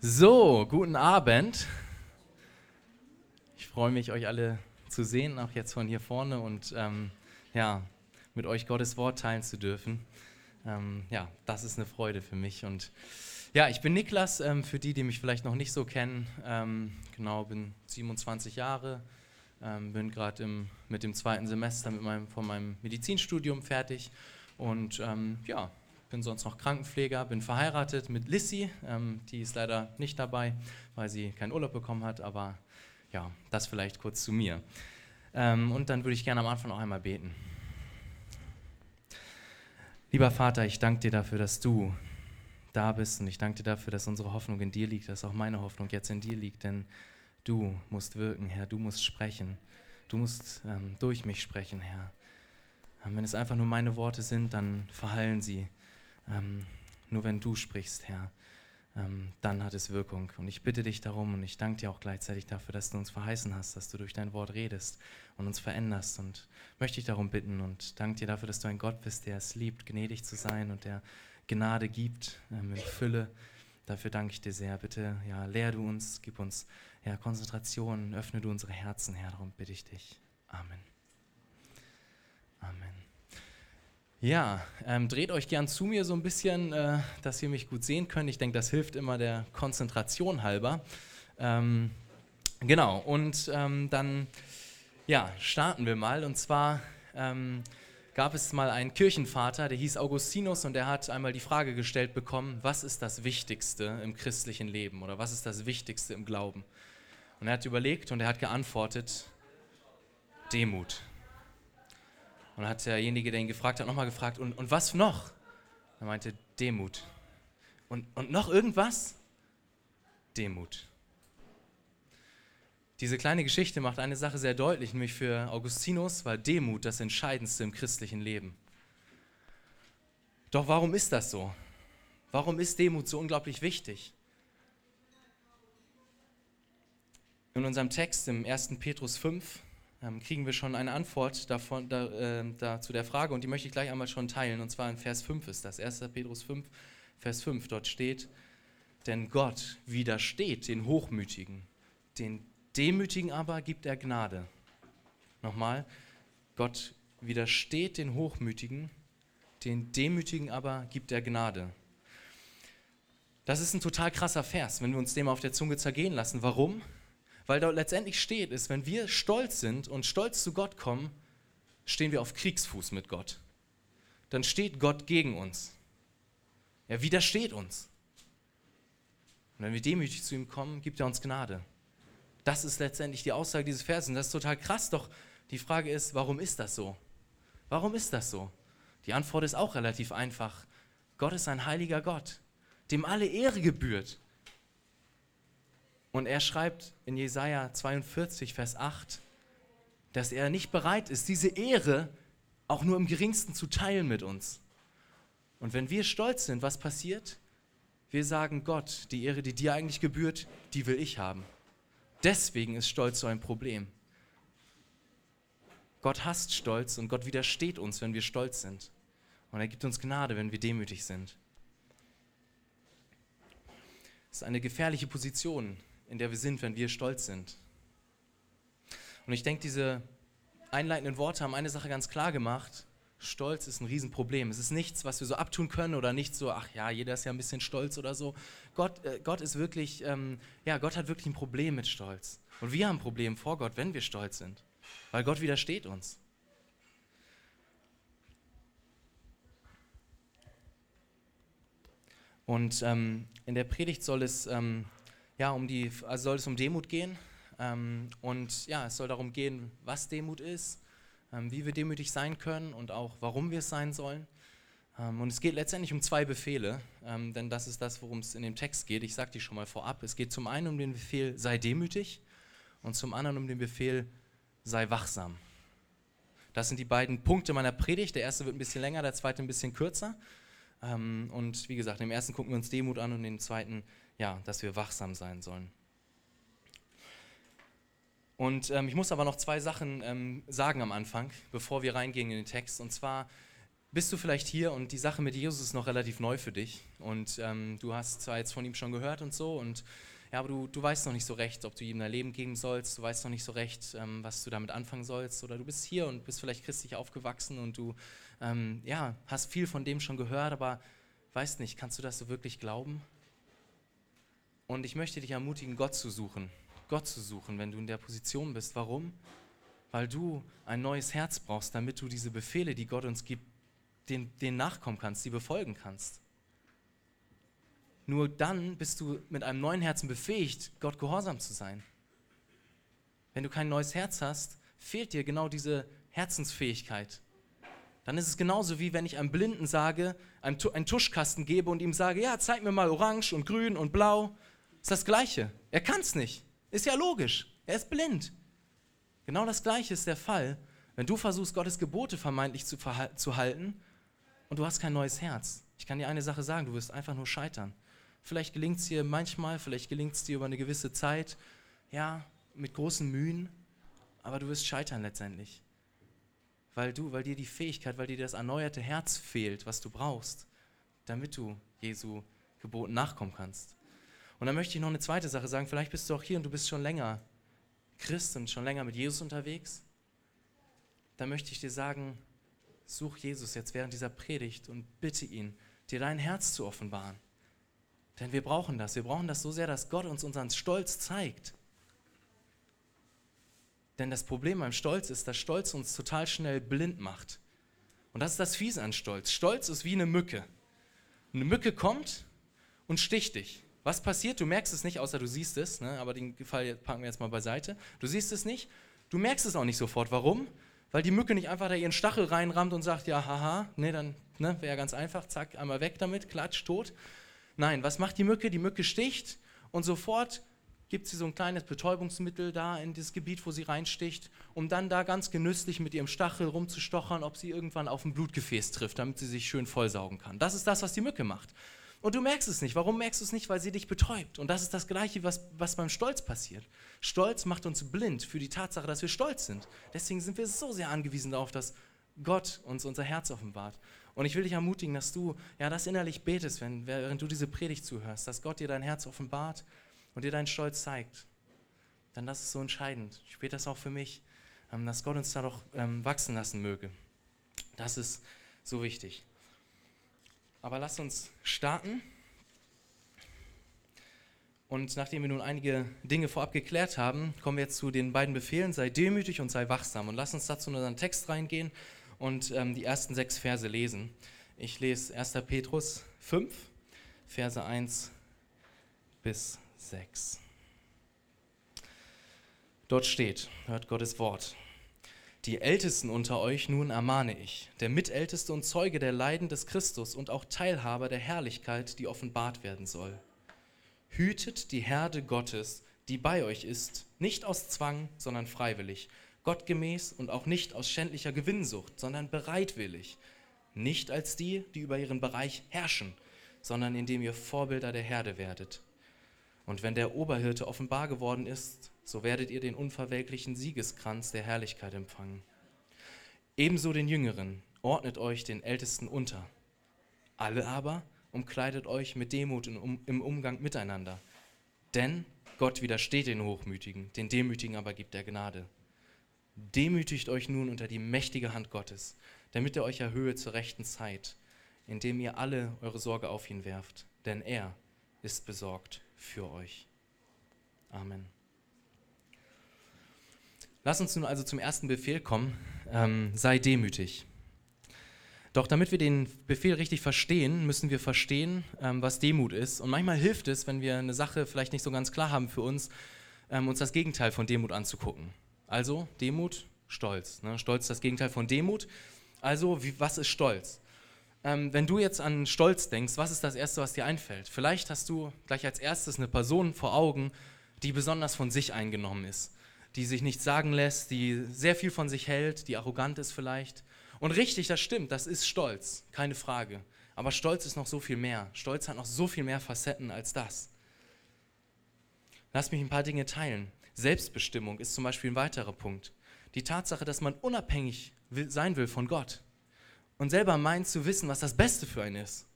So, guten Abend. Ich freue mich, euch alle zu sehen, auch jetzt von hier vorne und ähm, ja, mit euch Gottes Wort teilen zu dürfen. Ähm, ja, das ist eine Freude für mich. Und ja, ich bin Niklas, ähm, für die, die mich vielleicht noch nicht so kennen. Ähm, genau, bin 27 Jahre, ähm, bin gerade mit dem zweiten Semester mit meinem, von meinem Medizinstudium fertig und ähm, ja, bin sonst noch Krankenpfleger, bin verheiratet mit Lissy, ähm, die ist leider nicht dabei, weil sie keinen Urlaub bekommen hat, aber ja, das vielleicht kurz zu mir. Ähm, und dann würde ich gerne am Anfang auch einmal beten. Lieber Vater, ich danke dir dafür, dass du da bist und ich danke dir dafür, dass unsere Hoffnung in dir liegt, dass auch meine Hoffnung jetzt in dir liegt, denn du musst wirken, Herr, du musst sprechen, du musst ähm, durch mich sprechen, Herr. Ähm, wenn es einfach nur meine Worte sind, dann verhallen sie ähm, nur wenn du sprichst, Herr, ähm, dann hat es Wirkung. Und ich bitte dich darum und ich danke dir auch gleichzeitig dafür, dass du uns verheißen hast, dass du durch dein Wort redest und uns veränderst. Und möchte dich darum bitten und danke dir dafür, dass du ein Gott bist, der es liebt, gnädig zu sein und der Gnade gibt ähm, in Fülle. Dafür danke ich dir sehr. Bitte, ja, lehr du uns, gib uns ja, Konzentration, öffne du unsere Herzen, Herr. Darum bitte ich dich. Amen. Amen. Ja, ähm, dreht euch gern zu mir so ein bisschen, äh, dass ihr mich gut sehen könnt. Ich denke, das hilft immer der Konzentration halber. Ähm, genau, und ähm, dann ja, starten wir mal. Und zwar ähm, gab es mal einen Kirchenvater, der hieß Augustinus und der hat einmal die Frage gestellt bekommen, was ist das Wichtigste im christlichen Leben oder was ist das Wichtigste im Glauben? Und er hat überlegt und er hat geantwortet, Demut. Und dann hat derjenige, der ihn gefragt hat, nochmal gefragt, und, und was noch? Er meinte, Demut. Und, und noch irgendwas? Demut. Diese kleine Geschichte macht eine Sache sehr deutlich, nämlich für Augustinus war Demut das Entscheidendste im christlichen Leben. Doch warum ist das so? Warum ist Demut so unglaublich wichtig? In unserem Text im 1. Petrus 5 ähm, kriegen wir schon eine Antwort davon, da, äh, da, zu der Frage und die möchte ich gleich einmal schon teilen. Und zwar in Vers 5 ist das, 1. Petrus 5, Vers 5. Dort steht, denn Gott widersteht den Hochmütigen, den Demütigen aber gibt er Gnade. Nochmal, Gott widersteht den Hochmütigen, den Demütigen aber gibt er Gnade. Das ist ein total krasser Vers, wenn wir uns dem auf der Zunge zergehen lassen. Warum? Weil dort letztendlich steht, ist, wenn wir stolz sind und stolz zu Gott kommen, stehen wir auf Kriegsfuß mit Gott. Dann steht Gott gegen uns. Er widersteht uns. Und wenn wir demütig zu ihm kommen, gibt er uns Gnade. Das ist letztendlich die Aussage dieses Verses. Und das ist total krass, doch die Frage ist, warum ist das so? Warum ist das so? Die Antwort ist auch relativ einfach. Gott ist ein heiliger Gott, dem alle Ehre gebührt. Und er schreibt in Jesaja 42, Vers 8, dass er nicht bereit ist, diese Ehre auch nur im geringsten zu teilen mit uns. Und wenn wir stolz sind, was passiert? Wir sagen Gott, die Ehre, die dir eigentlich gebührt, die will ich haben. Deswegen ist Stolz so ein Problem. Gott hasst Stolz und Gott widersteht uns, wenn wir stolz sind. Und er gibt uns Gnade, wenn wir demütig sind. Das ist eine gefährliche Position, in der wir sind, wenn wir stolz sind. Und ich denke, diese einleitenden Worte haben eine Sache ganz klar gemacht. Stolz ist ein Riesenproblem. Es ist nichts, was wir so abtun können oder nicht so, ach ja, jeder ist ja ein bisschen stolz oder so. Gott, äh, Gott ist wirklich, ähm, ja, Gott hat wirklich ein Problem mit Stolz. Und wir haben ein Problem vor Gott, wenn wir stolz sind. Weil Gott widersteht uns. Und ähm, in der Predigt soll es ähm, ja, um die, also soll es um Demut gehen. Ähm, und ja, es soll darum gehen, was Demut ist, ähm, wie wir demütig sein können und auch warum wir es sein sollen. Ähm, und es geht letztendlich um zwei Befehle, ähm, denn das ist das, worum es in dem Text geht. Ich sage die schon mal vorab. Es geht zum einen um den Befehl, sei demütig und zum anderen um den Befehl, sei wachsam. Das sind die beiden Punkte meiner Predigt. Der erste wird ein bisschen länger, der zweite ein bisschen kürzer. Ähm, und wie gesagt, im ersten gucken wir uns Demut an und im zweiten ja, dass wir wachsam sein sollen. Und ähm, ich muss aber noch zwei Sachen ähm, sagen am Anfang, bevor wir reingehen in den Text. Und zwar bist du vielleicht hier und die Sache mit Jesus ist noch relativ neu für dich und ähm, du hast zwar jetzt von ihm schon gehört und so und ja, aber du, du weißt noch nicht so recht, ob du ihm dein Leben geben sollst, du weißt noch nicht so recht, ähm, was du damit anfangen sollst oder du bist hier und bist vielleicht christlich aufgewachsen und du ähm, ja, hast viel von dem schon gehört, aber weißt nicht, kannst du das so wirklich glauben? Und ich möchte dich ermutigen, Gott zu suchen, Gott zu suchen, wenn du in der Position bist. Warum? Weil du ein neues Herz brauchst, damit du diese Befehle, die Gott uns gibt, denen, denen nachkommen kannst, die befolgen kannst. Nur dann bist du mit einem neuen Herzen befähigt, Gott gehorsam zu sein. Wenn du kein neues Herz hast, fehlt dir genau diese Herzensfähigkeit. Dann ist es genauso wie wenn ich einem Blinden sage, einem einen Tuschkasten gebe und ihm sage, ja, zeig mir mal orange und grün und blau. Ist das Gleiche. Er kann es nicht. Ist ja logisch. Er ist blind. Genau das Gleiche ist der Fall, wenn du versuchst, Gottes Gebote vermeintlich zu, zu halten und du hast kein neues Herz. Ich kann dir eine Sache sagen, du wirst einfach nur scheitern. Vielleicht gelingt es dir manchmal, vielleicht gelingt es dir über eine gewisse Zeit, ja, mit großen Mühen, aber du wirst scheitern letztendlich. Weil du, weil dir die Fähigkeit, weil dir das erneuerte Herz fehlt, was du brauchst, damit du Jesu Geboten nachkommen kannst. Und dann möchte ich noch eine zweite Sache sagen. Vielleicht bist du auch hier und du bist schon länger Christ und schon länger mit Jesus unterwegs. Dann möchte ich dir sagen, such Jesus jetzt während dieser Predigt und bitte ihn, dir dein Herz zu offenbaren. Denn wir brauchen das. Wir brauchen das so sehr, dass Gott uns unseren Stolz zeigt. Denn das Problem beim Stolz ist, dass Stolz uns total schnell blind macht. Und das ist das Fiese an Stolz. Stolz ist wie eine Mücke. Eine Mücke kommt und sticht dich. Was passiert? Du merkst es nicht, außer du siehst es. Ne? Aber den Fall packen wir jetzt mal beiseite. Du siehst es nicht. Du merkst es auch nicht sofort. Warum? Weil die Mücke nicht einfach da ihren Stachel reinrammt und sagt, ja, haha, ne, dann ne, wäre ja ganz einfach, zack, einmal weg damit, klatsch, tot. Nein, was macht die Mücke? Die Mücke sticht und sofort gibt sie so ein kleines Betäubungsmittel da in das Gebiet, wo sie reinsticht, um dann da ganz genüsslich mit ihrem Stachel rumzustochern, ob sie irgendwann auf ein Blutgefäß trifft, damit sie sich schön vollsaugen kann. Das ist das, was die Mücke macht. Und du merkst es nicht. Warum merkst du es nicht? Weil sie dich betäubt. Und das ist das Gleiche, was, was beim Stolz passiert. Stolz macht uns blind für die Tatsache, dass wir stolz sind. Deswegen sind wir so sehr angewiesen darauf, dass Gott uns unser Herz offenbart. Und ich will dich ermutigen, dass du ja das innerlich betest, wenn, während du diese Predigt zuhörst, dass Gott dir dein Herz offenbart und dir deinen Stolz zeigt. Denn das ist so entscheidend. Ich bete das auch für mich, ähm, dass Gott uns da doch ähm, wachsen lassen möge. Das ist so wichtig. Aber lass uns starten. Und nachdem wir nun einige Dinge vorab geklärt haben, kommen wir jetzt zu den beiden Befehlen, sei demütig und sei wachsam. Und lass uns dazu in unseren Text reingehen und ähm, die ersten sechs Verse lesen. Ich lese 1. Petrus 5, Verse 1 bis 6. Dort steht, hört Gottes Wort. Die Ältesten unter euch nun ermahne ich, der Mitälteste und Zeuge der Leiden des Christus und auch Teilhaber der Herrlichkeit, die offenbart werden soll. Hütet die Herde Gottes, die bei euch ist, nicht aus Zwang, sondern freiwillig gottgemäß und auch nicht aus schändlicher Gewinnsucht, sondern bereitwillig, nicht als die, die über ihren Bereich herrschen, sondern indem ihr Vorbilder der Herde werdet. Und wenn der Oberhirte offenbar geworden ist, so werdet ihr den unverwelklichen Siegeskranz der Herrlichkeit empfangen. Ebenso den Jüngeren, ordnet euch den Ältesten unter. Alle aber umkleidet euch mit Demut im Umgang miteinander. Denn Gott widersteht den Hochmütigen, den Demütigen aber gibt er Gnade. Demütigt euch nun unter die mächtige Hand Gottes, damit er euch erhöhe zur rechten Zeit, indem ihr alle eure Sorge auf ihn werft, denn er ist besorgt für euch. Amen. Lass uns nun also zum ersten Befehl kommen, ähm, sei demütig. Doch damit wir den Befehl richtig verstehen, müssen wir verstehen, ähm, was Demut ist. Und manchmal hilft es, wenn wir eine Sache vielleicht nicht so ganz klar haben für uns, ähm, uns das Gegenteil von Demut anzugucken. Also Demut, Stolz. Ne? Stolz ist das Gegenteil von Demut. Also, wie, was ist Stolz? Ähm, wenn du jetzt an Stolz denkst, was ist das Erste, was dir einfällt? Vielleicht hast du gleich als erstes eine Person vor Augen, die besonders von sich eingenommen ist, die sich nichts sagen lässt, die sehr viel von sich hält, die arrogant ist vielleicht. Und richtig, das stimmt, das ist Stolz, keine Frage. Aber Stolz ist noch so viel mehr. Stolz hat noch so viel mehr Facetten als das. Lass mich ein paar Dinge teilen. Selbstbestimmung ist zum Beispiel ein weiterer Punkt. Die Tatsache, dass man unabhängig will, sein will von Gott. und selber meint zu wissen, was das Beste für einen ist.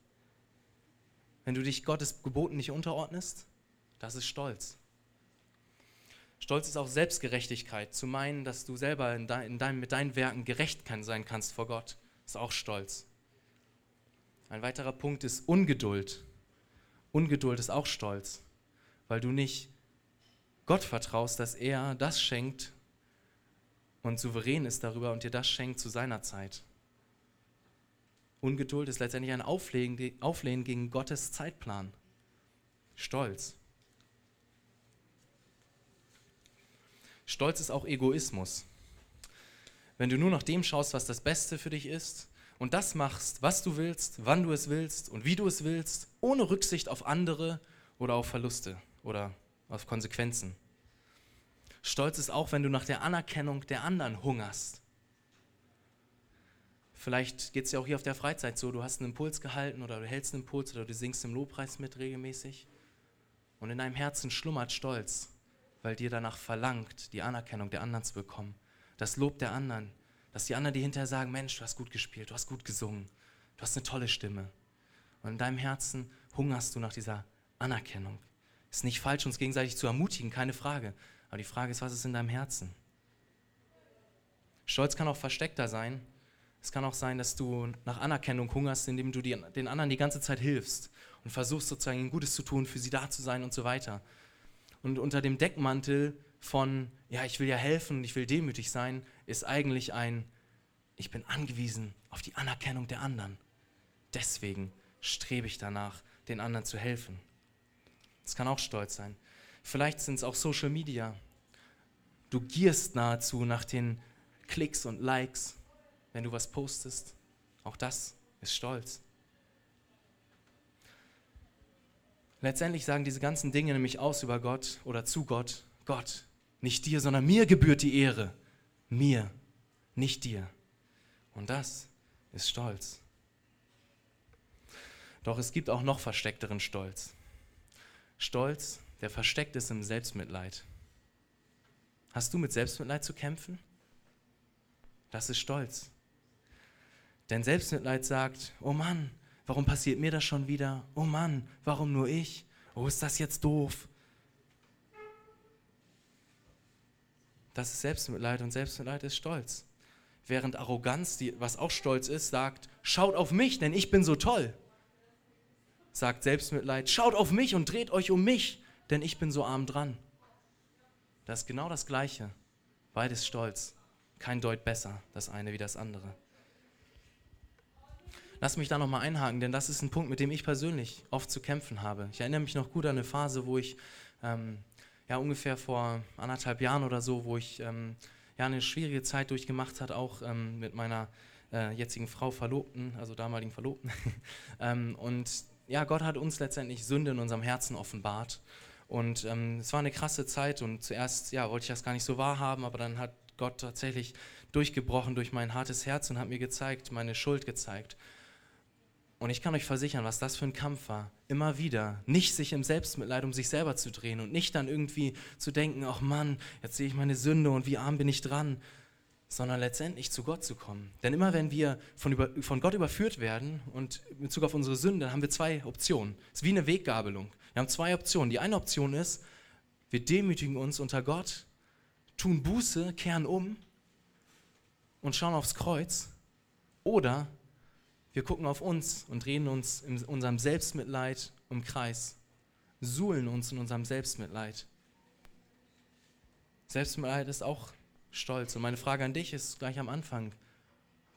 Wenn du dich Gottes Geboten nicht unterordnest, das ist Stolz. Stolz ist auch Selbstgerechtigkeit, zu meinen, dass du selber in dein, in dein, mit deinen Werken gerecht sein kannst vor Gott, ist auch Stolz. Ein weiterer Punkt ist Ungeduld. Ungeduld ist auch Stolz, weil du nicht Gott vertraust, dass er das schenkt und souverän ist darüber und dir das schenkt zu seiner Zeit. Ungeduld ist letztendlich ein Auflehnen, Auflehnen gegen Gottes Zeitplan. Stolz. Stolz ist auch Egoismus. Wenn du nur nach dem schaust, was das Beste für dich ist und das machst, was du willst, wann du es willst und wie du es willst, ohne Rücksicht auf andere oder auf Verluste oder auf Konsequenzen. Stolz ist auch, wenn du nach der Anerkennung der anderen hungerst. Vielleicht geht es ja auch hier auf der Freizeit so, du hast einen Impuls gehalten oder du hältst einen Impuls oder du singst im Lobpreis mit regelmäßig und in deinem Herzen schlummert Stolz, weil dir danach verlangt, die Anerkennung der anderen zu bekommen, das Lob der anderen, dass die anderen dir hinterher sagen, Mensch, du hast gut gespielt, du hast gut gesungen, du hast eine tolle Stimme. Und in deinem Herzen hungerst du nach dieser Anerkennung. Ist nicht falsch, uns gegenseitig zu ermutigen, keine Frage. Aber die Frage ist, was ist in deinem Herzen? Stolz kann auch versteckter sein. Es kann auch sein, dass du nach Anerkennung hungerst, indem du den anderen die ganze Zeit hilfst und versuchst sozusagen Gutes zu tun, für sie da zu sein und so weiter. Und unter dem Deckmantel von, ja, ich will ja helfen und ich will demütig sein, ist eigentlich ein, ich bin angewiesen auf die Anerkennung der anderen. Deswegen strebe ich danach, den anderen zu helfen. Das kann auch Stolz sein. Vielleicht sind es auch Social Media. Du gierst nahezu nach den Klicks und Likes, wenn du was postest. Auch das ist Stolz. Letztendlich sagen diese ganzen Dinge nämlich aus über Gott oder zu Gott. Gott, nicht dir, sondern mir gebührt die Ehre. Mir, nicht dir. Und das ist Stolz. Doch es gibt auch noch versteckteren Stolz. Stolz der versteckt ist im Selbstmitleid. Hast du mit Selbstmitleid zu kämpfen? Das ist Stolz. Denn Selbstmitleid sagt, oh Mann, warum passiert mir das schon wieder? Oh Mann, warum nur ich? Oh, ist das jetzt doof? Das ist Selbstmitleid und Selbstmitleid ist Stolz. Während Arroganz, die, was auch Stolz ist, sagt, schaut auf mich, denn ich bin so toll. Sagt Selbstmitleid, schaut auf mich und dreht euch um mich, denn ich bin so arm dran. Das ist genau das Gleiche. Beides stolz. Kein Deut besser, das eine wie das andere. Lass mich da nochmal einhaken, denn das ist ein Punkt, mit dem ich persönlich oft zu kämpfen habe. Ich erinnere mich noch gut an eine Phase, wo ich ähm, ja ungefähr vor anderthalb Jahren oder so, wo ich ähm, ja eine schwierige Zeit durchgemacht hat, auch ähm, mit meiner äh, jetzigen Frau Verlobten, also damaligen Verlobten. Ähm, und ja, Gott hat uns letztendlich Sünde in unserem Herzen offenbart. Und ähm, es war eine krasse Zeit und zuerst ja, wollte ich das gar nicht so wahrhaben, aber dann hat Gott tatsächlich durchgebrochen durch mein hartes Herz und hat mir gezeigt, meine Schuld gezeigt. Und ich kann euch versichern, was das für ein Kampf war. Immer wieder. Nicht sich im Selbstmitleid um sich selber zu drehen und nicht dann irgendwie zu denken, ach Mann, jetzt sehe ich meine Sünde und wie arm bin ich dran, sondern letztendlich zu Gott zu kommen. Denn immer wenn wir von, über, von Gott überführt werden und in Bezug auf unsere Sünde, dann haben wir zwei Optionen. Es ist wie eine Weggabelung. Wir haben zwei Optionen. Die eine Option ist, wir demütigen uns unter Gott, tun Buße, kehren um und schauen aufs Kreuz. Oder wir gucken auf uns und drehen uns in unserem Selbstmitleid im Kreis, suhlen uns in unserem Selbstmitleid. Selbstmitleid ist auch stolz. Und meine Frage an dich ist gleich am Anfang,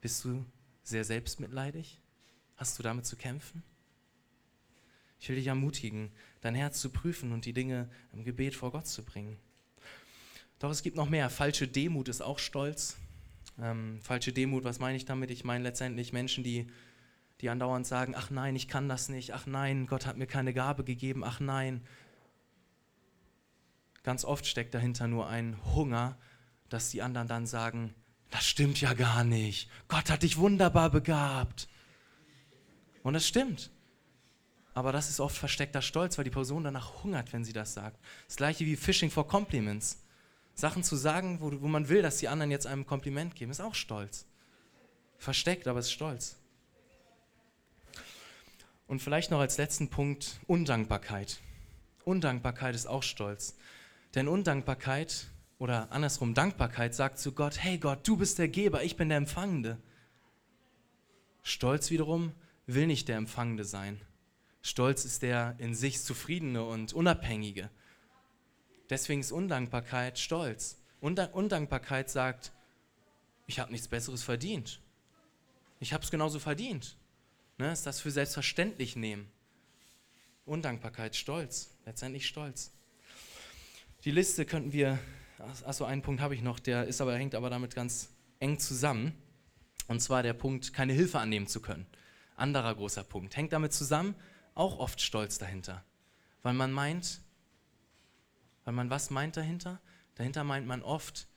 bist du sehr selbstmitleidig? Hast du damit zu kämpfen? Ich will dich ermutigen, dein Herz zu prüfen und die Dinge im Gebet vor Gott zu bringen. Doch es gibt noch mehr. Falsche Demut ist auch Stolz. Ähm, falsche Demut, was meine ich damit? Ich meine letztendlich Menschen, die, die andauernd sagen, ach nein, ich kann das nicht, ach nein, Gott hat mir keine Gabe gegeben, ach nein. Ganz oft steckt dahinter nur ein Hunger dass die anderen dann sagen, das stimmt ja gar nicht. Gott hat dich wunderbar begabt. Und es stimmt. Aber das ist oft versteckter Stolz, weil die Person danach hungert, wenn sie das sagt. Das gleiche wie Fishing for Compliments. Sachen zu sagen, wo, wo man will, dass die anderen jetzt einem Kompliment geben, ist auch Stolz. Versteckt, aber es ist Stolz. Und vielleicht noch als letzten Punkt Undankbarkeit. Undankbarkeit ist auch Stolz. Denn Undankbarkeit oder andersrum Dankbarkeit sagt zu Gott, hey Gott, du bist der Geber, ich bin der Empfangende. Stolz wiederum will nicht der Empfangende sein. Stolz ist der in sich zufriedene und unabhängige. Deswegen ist Undankbarkeit Stolz. Undankbarkeit sagt, ich habe nichts Besseres verdient. Ich habe es genauso verdient. Ne, ist das für selbstverständlich nehmen. Undankbarkeit, Stolz, letztendlich Stolz. Die Liste könnten wir, achso, einen Punkt habe ich noch, der ist aber, hängt aber damit ganz eng zusammen. Und zwar der Punkt, keine Hilfe annehmen zu können. Anderer großer Punkt. Hängt damit zusammen, auch oft Stolz dahinter. Weil man meint, weil man was meint dahinter? Dahinter meint man oft,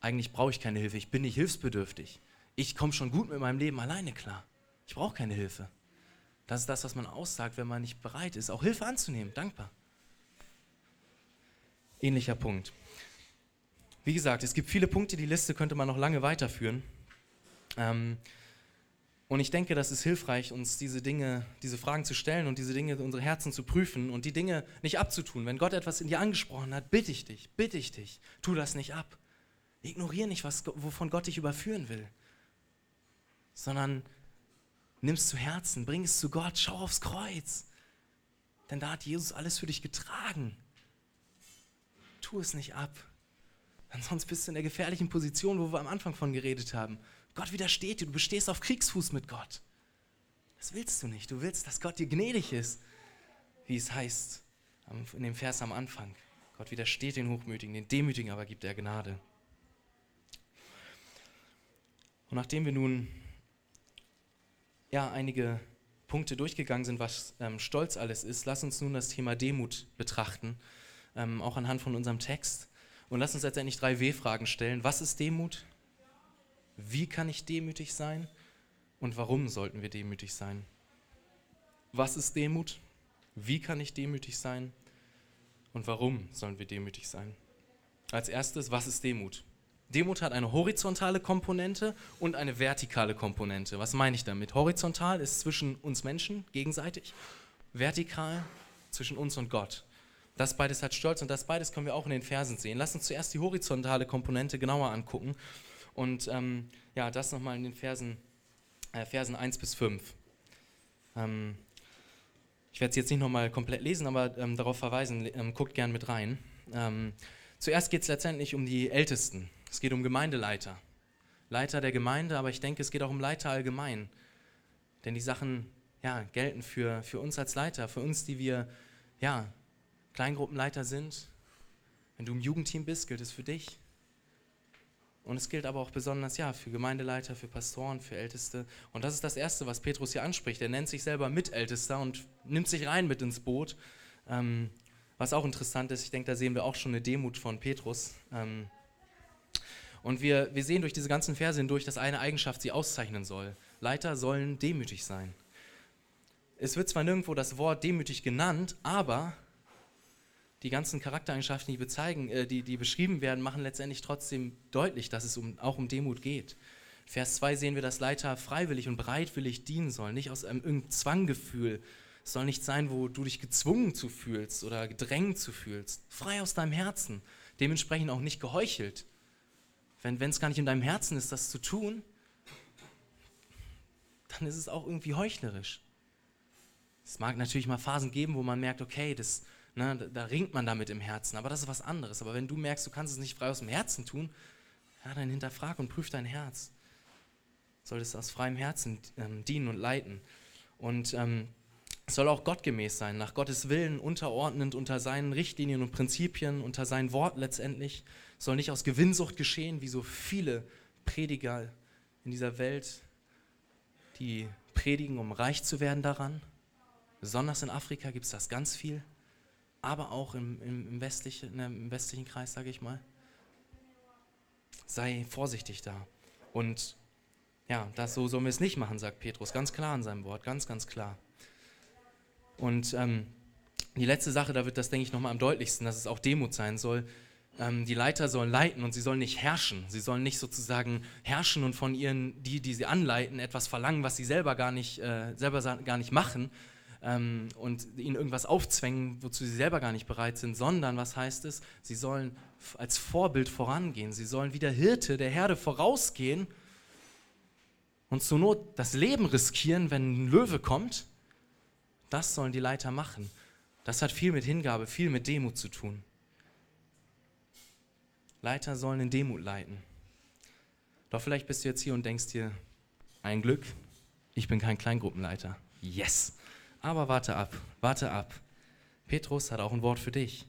eigentlich brauche ich keine Hilfe, ich bin nicht hilfsbedürftig. Ich komme schon gut mit meinem Leben alleine klar. Ich brauche keine Hilfe. Das ist das, was man aussagt, wenn man nicht bereit ist, auch Hilfe anzunehmen. Dankbar. Ähnlicher Punkt. Wie gesagt, es gibt viele Punkte, die Liste könnte man noch lange weiterführen. Ähm, und ich denke, das ist hilfreich, uns diese Dinge, diese Fragen zu stellen und diese Dinge, unsere Herzen zu prüfen und die Dinge nicht abzutun. Wenn Gott etwas in dir angesprochen hat, bitte ich dich, bitte ich dich, tu das nicht ab. Ignoriere nicht, was, wovon Gott dich überführen will, sondern nimm es zu Herzen, bring es zu Gott, schau aufs Kreuz. Denn da hat Jesus alles für dich getragen. Tu es nicht ab. Ansonsten bist du in der gefährlichen Position, wo wir am Anfang von geredet haben. Gott widersteht dir, du bestehst auf Kriegsfuß mit Gott. Das willst du nicht. Du willst, dass Gott dir gnädig ist, wie es heißt in dem Vers am Anfang. Gott widersteht den Hochmütigen, den Demütigen aber gibt er Gnade. Und nachdem wir nun ja, einige Punkte durchgegangen sind, was ähm, Stolz alles ist, lass uns nun das Thema Demut betrachten, ähm, auch anhand von unserem Text. Und lass uns letztendlich drei W-Fragen stellen. Was ist Demut? Wie kann ich demütig sein? Und warum sollten wir demütig sein? Was ist Demut? Wie kann ich demütig sein? Und warum sollen wir demütig sein? Als erstes, was ist Demut? Demut hat eine horizontale Komponente und eine vertikale Komponente. Was meine ich damit? Horizontal ist zwischen uns Menschen gegenseitig, vertikal zwischen uns und Gott. Das beides hat Stolz und das beides können wir auch in den Versen sehen. Lass uns zuerst die horizontale Komponente genauer angucken und ähm, ja, das nochmal in den Versen, äh, Versen 1 bis 5. Ähm, ich werde es jetzt nicht nochmal komplett lesen, aber ähm, darauf verweisen, ähm, guckt gern mit rein. Ähm, zuerst geht es letztendlich um die Ältesten. Es geht um Gemeindeleiter. Leiter der Gemeinde, aber ich denke, es geht auch um Leiter allgemein. Denn die Sachen ja, gelten für, für uns als Leiter, für uns, die wir ja, Kleingruppenleiter sind. Wenn du im Jugendteam bist, gilt es für dich. Und es gilt aber auch besonders ja, für Gemeindeleiter, für Pastoren, für Älteste. Und das ist das Erste, was Petrus hier anspricht. Er nennt sich selber Mitältester und nimmt sich rein mit ins Boot. Ähm, was auch interessant ist, ich denke, da sehen wir auch schon eine Demut von Petrus. Ähm, und wir, wir sehen durch diese ganzen Verse hindurch, dass eine Eigenschaft sie auszeichnen soll. Leiter sollen demütig sein. Es wird zwar nirgendwo das Wort demütig genannt, aber die ganzen Charaktereigenschaften, die, bezeigen, äh, die, die beschrieben werden, machen letztendlich trotzdem deutlich, dass es um, auch um Demut geht. Vers 2 sehen wir, dass Leiter freiwillig und bereitwillig dienen sollen, nicht aus einem irgendeinem Zwanggefühl. Es soll nicht sein, wo du dich gezwungen zu fühlst oder gedrängt zu fühlst. Frei aus deinem Herzen. Dementsprechend auch nicht geheuchelt. Wenn es gar nicht in deinem Herzen ist, das zu tun, dann ist es auch irgendwie heuchlerisch. Es mag natürlich mal Phasen geben, wo man merkt, okay, das, ne, da, da, ringt man damit im Herzen, aber das ist was anderes. Aber wenn du merkst, du kannst es nicht frei aus dem Herzen tun, ja, dann hinterfrag und prüf dein Herz. Solltest aus freiem Herzen ähm, dienen und leiten. Und ähm, es soll auch gottgemäß sein, nach Gottes Willen, unterordnend unter seinen Richtlinien und Prinzipien, unter sein Wort letztendlich. Soll nicht aus Gewinnsucht geschehen, wie so viele Prediger in dieser Welt, die predigen, um reich zu werden daran. Besonders in Afrika gibt es das ganz viel, aber auch im, im, im, westlichen, im westlichen Kreis, sage ich mal. Sei vorsichtig da. Und ja, das so sollen wir es nicht machen, sagt Petrus, ganz klar in seinem Wort, ganz, ganz klar. Und ähm, die letzte Sache, da wird das, denke ich, nochmal am deutlichsten, dass es auch Demut sein soll. Ähm, die Leiter sollen leiten und sie sollen nicht herrschen. Sie sollen nicht sozusagen herrschen und von ihren, die, die sie anleiten, etwas verlangen, was sie selber gar nicht, äh, selber gar nicht machen ähm, und ihnen irgendwas aufzwängen, wozu sie selber gar nicht bereit sind, sondern was heißt es? Sie sollen als Vorbild vorangehen. Sie sollen wie der Hirte der Herde vorausgehen und zur Not das Leben riskieren, wenn ein Löwe kommt. Das sollen die Leiter machen. Das hat viel mit Hingabe, viel mit Demut zu tun. Leiter sollen in Demut leiten. Doch vielleicht bist du jetzt hier und denkst dir, ein Glück, ich bin kein Kleingruppenleiter. Yes. Aber warte ab, warte ab. Petrus hat auch ein Wort für dich.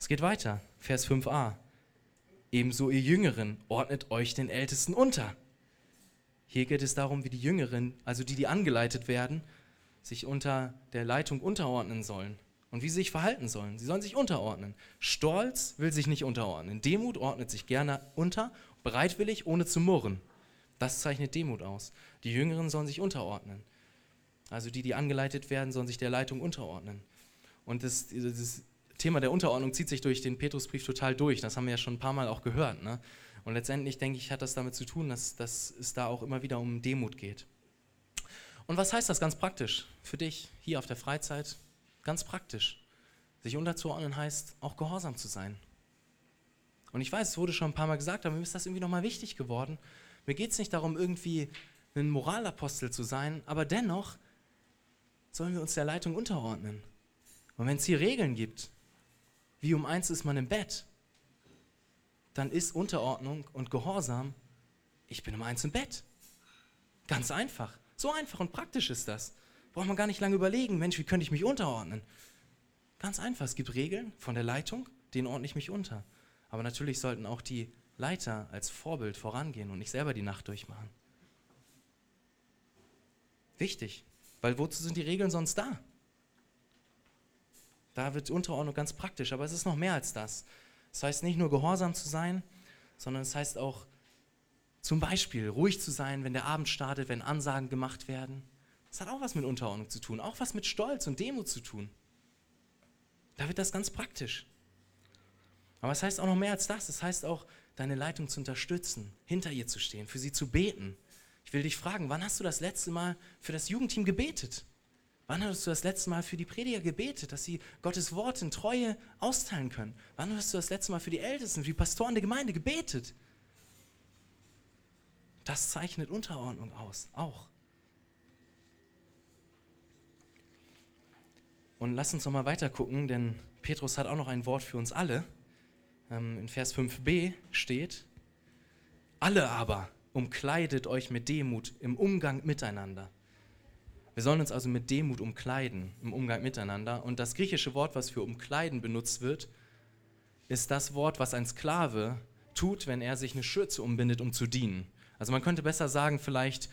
Es geht weiter, Vers 5a. Ebenso ihr Jüngeren, ordnet euch den Ältesten unter. Hier geht es darum, wie die Jüngeren, also die, die angeleitet werden, sich unter der Leitung unterordnen sollen und wie sie sich verhalten sollen. Sie sollen sich unterordnen. Stolz will sich nicht unterordnen. Demut ordnet sich gerne unter, bereitwillig, ohne zu murren. Das zeichnet Demut aus. Die Jüngeren sollen sich unterordnen. Also die, die angeleitet werden, sollen sich der Leitung unterordnen. Und das, das Thema der Unterordnung zieht sich durch den Petrusbrief total durch. Das haben wir ja schon ein paar Mal auch gehört. Ne? Und letztendlich, denke ich, hat das damit zu tun, dass, dass es da auch immer wieder um Demut geht. Und was heißt das ganz praktisch für dich hier auf der Freizeit, Ganz praktisch. Sich unterzuordnen heißt auch gehorsam zu sein. Und ich weiß, es wurde schon ein paar Mal gesagt, aber mir ist das irgendwie nochmal wichtig geworden. Mir geht es nicht darum, irgendwie ein Moralapostel zu sein, aber dennoch sollen wir uns der Leitung unterordnen. Und wenn es hier Regeln gibt, wie um eins ist man im Bett, dann ist Unterordnung und Gehorsam, ich bin um eins im Bett. Ganz einfach. So einfach und praktisch ist das. Braucht man gar nicht lange überlegen, Mensch, wie könnte ich mich unterordnen? Ganz einfach, es gibt Regeln von der Leitung, denen ordne ich mich unter. Aber natürlich sollten auch die Leiter als Vorbild vorangehen und nicht selber die Nacht durchmachen. Wichtig, weil wozu sind die Regeln sonst da? Da wird Unterordnung ganz praktisch, aber es ist noch mehr als das. Das heißt nicht nur gehorsam zu sein, sondern es heißt auch zum Beispiel ruhig zu sein, wenn der Abend startet, wenn Ansagen gemacht werden. Das hat auch was mit Unterordnung zu tun, auch was mit Stolz und Demut zu tun. Da wird das ganz praktisch. Aber es heißt auch noch mehr als das. Es heißt auch, deine Leitung zu unterstützen, hinter ihr zu stehen, für sie zu beten. Ich will dich fragen, wann hast du das letzte Mal für das Jugendteam gebetet? Wann hast du das letzte Mal für die Prediger gebetet, dass sie Gottes Wort in Treue austeilen können? Wann hast du das letzte Mal für die Ältesten, für die Pastoren der Gemeinde gebetet? Das zeichnet Unterordnung aus, auch. Und lass uns noch mal weiter gucken, denn Petrus hat auch noch ein Wort für uns alle. Ähm, in Vers 5b steht, alle aber umkleidet euch mit Demut im Umgang miteinander. Wir sollen uns also mit Demut umkleiden im Umgang miteinander. Und das griechische Wort, was für umkleiden benutzt wird, ist das Wort, was ein Sklave tut, wenn er sich eine Schürze umbindet, um zu dienen. Also man könnte besser sagen, vielleicht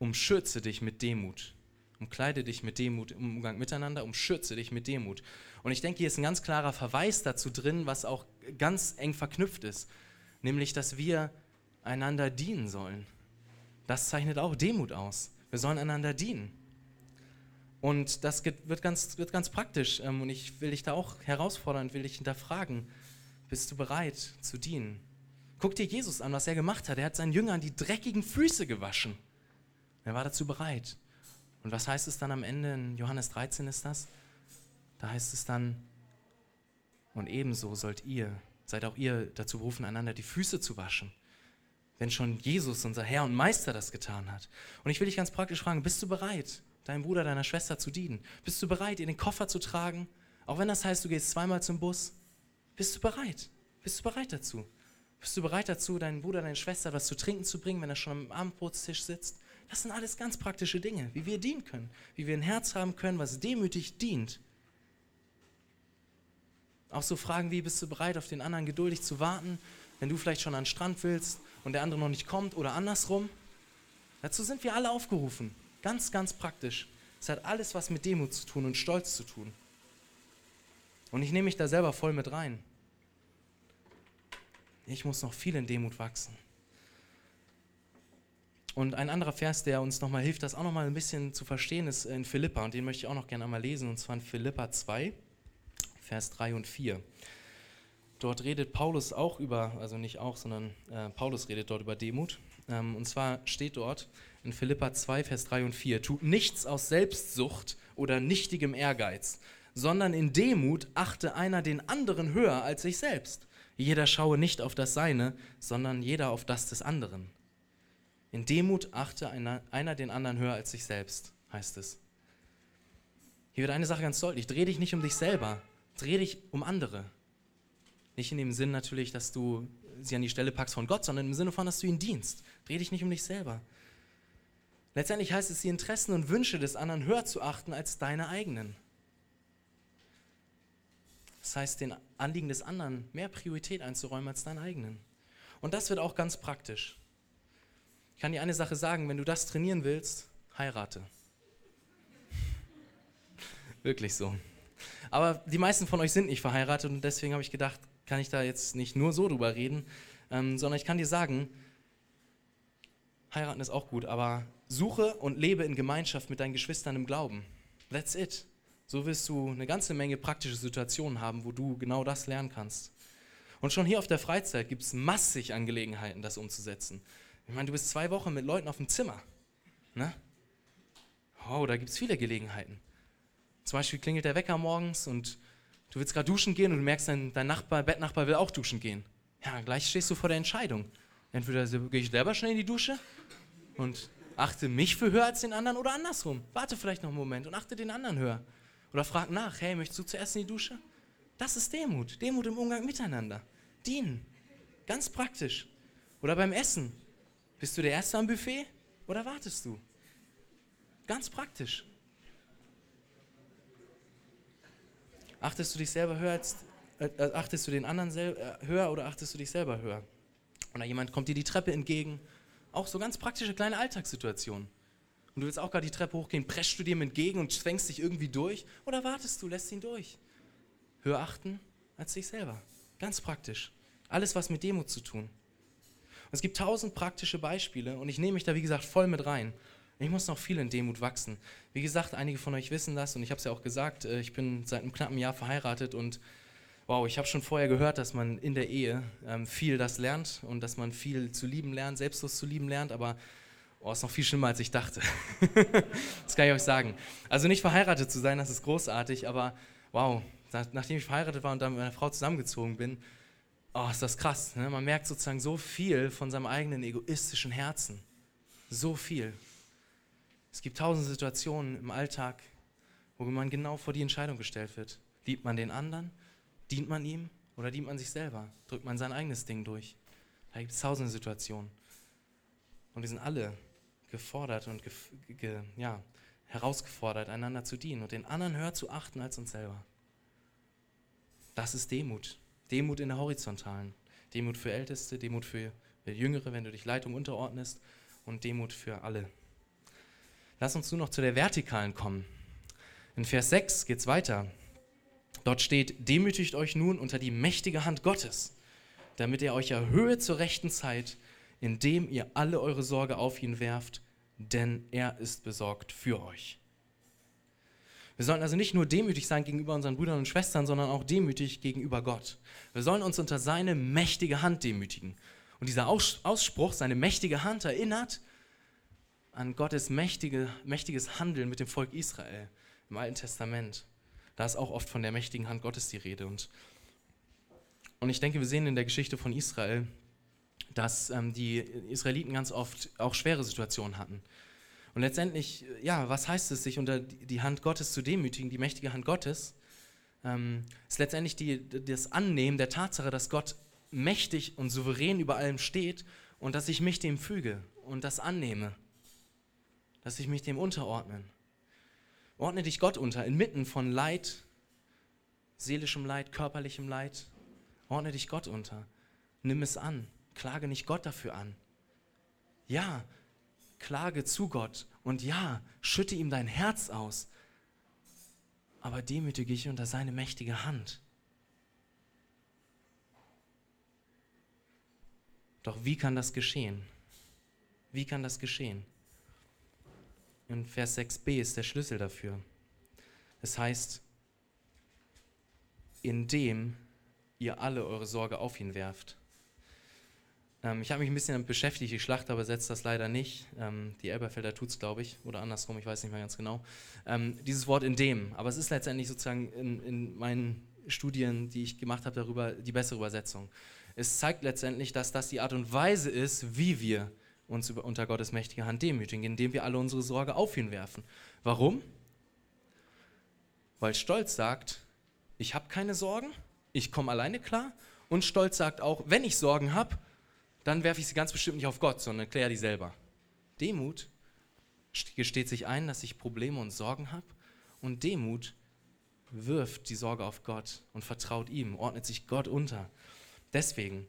umschürze dich mit Demut. Umkleide dich mit Demut im Umgang miteinander, umschürze dich mit Demut. Und ich denke, hier ist ein ganz klarer Verweis dazu drin, was auch ganz eng verknüpft ist, nämlich, dass wir einander dienen sollen. Das zeichnet auch Demut aus. Wir sollen einander dienen. Und das wird ganz, wird ganz praktisch. Ähm, und ich will dich da auch herausfordern, will dich hinterfragen. Bist du bereit zu dienen? Guck dir Jesus an, was er gemacht hat. Er hat seinen Jüngern die dreckigen Füße gewaschen. Er war dazu bereit. Und was heißt es dann am Ende? In Johannes 13 ist das. Da heißt es dann, und ebenso sollt ihr, seid auch ihr dazu berufen, einander die Füße zu waschen. Wenn schon Jesus, unser Herr und Meister, das getan hat. Und ich will dich ganz praktisch fragen, bist du bereit, deinem Bruder, deiner Schwester zu dienen? Bist du bereit, ihr den Koffer zu tragen? Auch wenn das heißt, du gehst zweimal zum Bus. Bist du bereit? Bist du bereit dazu? Bist du bereit dazu, deinen Bruder, deine Schwester was zu trinken zu bringen, wenn er schon am Abendbrotstisch sitzt? Das sind alles ganz praktische Dinge, wie wir dienen können, wie wir ein Herz haben können, was demütig dient. Auch so Fragen wie, bist du bereit, auf den anderen geduldig zu warten, wenn du vielleicht schon an den Strand willst und der andere noch nicht kommt oder andersrum? Dazu sind wir alle aufgerufen. Ganz, ganz praktisch. Es hat alles was mit Demut zu tun und Stolz zu tun. Und ich nehme mich da selber voll mit rein. Ich muss noch viel in Demut wachsen. Und ein anderer Vers, der uns nochmal hilft, das auch nochmal ein bisschen zu verstehen, ist in Philippa. Und den möchte ich auch noch gerne einmal lesen, und zwar in Philippa 2, Vers 3 und 4. dort redet Paulus auch über, also nicht auch, sondern äh, Paulus redet dort über Demut. Ähm, und zwar steht dort in Philippa 2, Vers 3 und 4, tut nichts aus Selbstsucht oder nichtigem Ehrgeiz, sondern in Demut achte einer den anderen höher als sich selbst. Jeder schaue nicht auf das Seine, sondern jeder auf das des anderen. In Demut achte einer, einer den anderen höher als sich selbst, heißt es. Hier wird eine Sache ganz deutlich. Dreh dich nicht um dich selber, dreh dich um andere. Nicht in dem Sinn natürlich, dass du sie an die Stelle packst von Gott, sondern im Sinne von, dass du ihn dienst. Dreh dich nicht um dich selber. Letztendlich heißt es, die Interessen und Wünsche des anderen höher zu achten als deine eigenen. Das heißt, den Anliegen des anderen mehr Priorität einzuräumen als deinen eigenen. Und das wird auch ganz praktisch. Ich kann dir eine Sache sagen, wenn du das trainieren willst, heirate. Wirklich so. Aber die meisten von euch sind nicht verheiratet und deswegen habe ich gedacht, kann ich da jetzt nicht nur so drüber reden, ähm, sondern ich kann dir sagen, heiraten ist auch gut, aber suche und lebe in Gemeinschaft mit deinen Geschwistern im Glauben. That's it. So wirst du eine ganze Menge praktische Situationen haben, wo du genau das lernen kannst. Und schon hier auf der Freizeit gibt es massig Angelegenheiten, das umzusetzen. Ich meine, du bist zwei Wochen mit Leuten auf dem Zimmer. Ne? Oh, da gibt es viele Gelegenheiten. Zum Beispiel klingelt der Wecker morgens und du willst gerade duschen gehen und du merkst, dein, dein Nachbar, Bettnachbar will auch duschen gehen. Ja, gleich stehst du vor der Entscheidung. Entweder gehe ich selber schnell in die Dusche und achte mich für höher als den anderen oder andersrum. Warte vielleicht noch einen Moment und achte den anderen höher. Oder frag nach, hey, möchtest du zuerst in die Dusche? Das ist Demut. Demut im Umgang miteinander. Dienen. Ganz praktisch. Oder beim Essen. Bist du der Erste am Buffet oder wartest du? Ganz praktisch. Achtest du dich selber höher als, äh, äh achtest du den anderen äh, höher oder achtest du dich selber höher? Oder jemand kommt dir die Treppe entgegen. Auch so ganz praktische kleine Alltagssituationen und du willst auch gerade die Treppe hochgehen, preschst du dem entgegen und zwängst dich irgendwie durch oder wartest du, lässt ihn durch? Höher achten als dich selber. Ganz praktisch. Alles, was mit Demut zu tun. Es gibt tausend praktische Beispiele und ich nehme mich da, wie gesagt, voll mit rein. Ich muss noch viel in Demut wachsen. Wie gesagt, einige von euch wissen das und ich habe es ja auch gesagt, äh, ich bin seit einem knappen Jahr verheiratet und wow, ich habe schon vorher gehört, dass man in der Ehe ähm, viel das lernt und dass man viel zu lieben lernt, selbstlos zu lieben lernt, aber Oh, ist noch viel schlimmer, als ich dachte. das kann ich euch sagen. Also nicht verheiratet zu sein, das ist großartig, aber wow, nachdem ich verheiratet war und dann mit meiner Frau zusammengezogen bin, oh, ist das krass. Ne? Man merkt sozusagen so viel von seinem eigenen egoistischen Herzen. So viel. Es gibt tausend Situationen im Alltag, wo man genau vor die Entscheidung gestellt wird. Liebt man den anderen? Dient man ihm? Oder dient man sich selber? Drückt man sein eigenes Ding durch? Da gibt es tausende Situationen. Und wir sind alle gefordert und gef ge ja, herausgefordert, einander zu dienen und den anderen höher zu achten als uns selber. Das ist Demut. Demut in der Horizontalen. Demut für Älteste, Demut für Jüngere, wenn du dich Leitung unterordnest und Demut für alle. Lass uns nun noch zu der Vertikalen kommen. In Vers 6 geht es weiter. Dort steht, demütigt euch nun unter die mächtige Hand Gottes, damit er euch erhöhe zur rechten Zeit, indem ihr alle eure Sorge auf ihn werft, denn er ist besorgt für euch. Wir sollen also nicht nur demütig sein gegenüber unseren Brüdern und Schwestern, sondern auch demütig gegenüber Gott. Wir sollen uns unter seine mächtige Hand demütigen. Und dieser Ausspruch, seine mächtige Hand, erinnert an Gottes mächtige, mächtiges Handeln mit dem Volk Israel im Alten Testament. Da ist auch oft von der mächtigen Hand Gottes die Rede. Und, und ich denke, wir sehen in der Geschichte von Israel, dass ähm, die Israeliten ganz oft auch schwere Situationen hatten. Und letztendlich, ja, was heißt es, sich unter die Hand Gottes zu demütigen, die mächtige Hand Gottes? Ähm, ist letztendlich die, das Annehmen der Tatsache, dass Gott mächtig und souverän über allem steht und dass ich mich dem füge und das annehme, dass ich mich dem unterordne. Ordne dich Gott unter, inmitten von Leid, seelischem Leid, körperlichem Leid. Ordne dich Gott unter. Nimm es an. Klage nicht Gott dafür an. Ja, klage zu Gott und ja, schütte ihm dein Herz aus, aber demütige dich unter seine mächtige Hand. Doch wie kann das geschehen? Wie kann das geschehen? In Vers 6b ist der Schlüssel dafür. Es heißt, indem ihr alle eure Sorge auf ihn werft. Ähm, ich habe mich ein bisschen damit beschäftigt, die Schlacht übersetzt das leider nicht. Ähm, die Elberfelder tut es, glaube ich, oder andersrum, ich weiß nicht mehr ganz genau. Ähm, dieses Wort in dem, aber es ist letztendlich sozusagen in, in meinen Studien, die ich gemacht habe, darüber die bessere Übersetzung. Es zeigt letztendlich, dass das die Art und Weise ist, wie wir uns unter Gottes mächtige Hand demütigen, indem wir alle unsere Sorge auf ihn werfen. Warum? Weil Stolz sagt, ich habe keine Sorgen, ich komme alleine klar. Und Stolz sagt auch, wenn ich Sorgen habe, dann werfe ich sie ganz bestimmt nicht auf Gott, sondern kläre die selber. Demut gesteht sich ein, dass ich Probleme und Sorgen habe. Und Demut wirft die Sorge auf Gott und vertraut ihm, ordnet sich Gott unter. Deswegen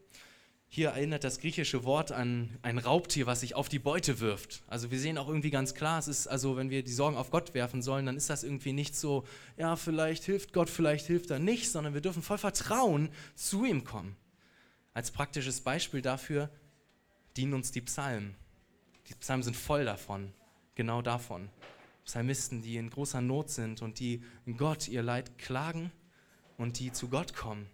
hier erinnert das griechische Wort an ein Raubtier, was sich auf die Beute wirft. Also wir sehen auch irgendwie ganz klar, es ist also, wenn wir die Sorgen auf Gott werfen sollen, dann ist das irgendwie nicht so, ja, vielleicht hilft Gott, vielleicht hilft er nicht, sondern wir dürfen voll Vertrauen zu ihm kommen. Als praktisches Beispiel dafür dienen uns die Psalmen. Die Psalmen sind voll davon, genau davon. Psalmisten, die in großer Not sind und die Gott ihr Leid klagen und die zu Gott kommen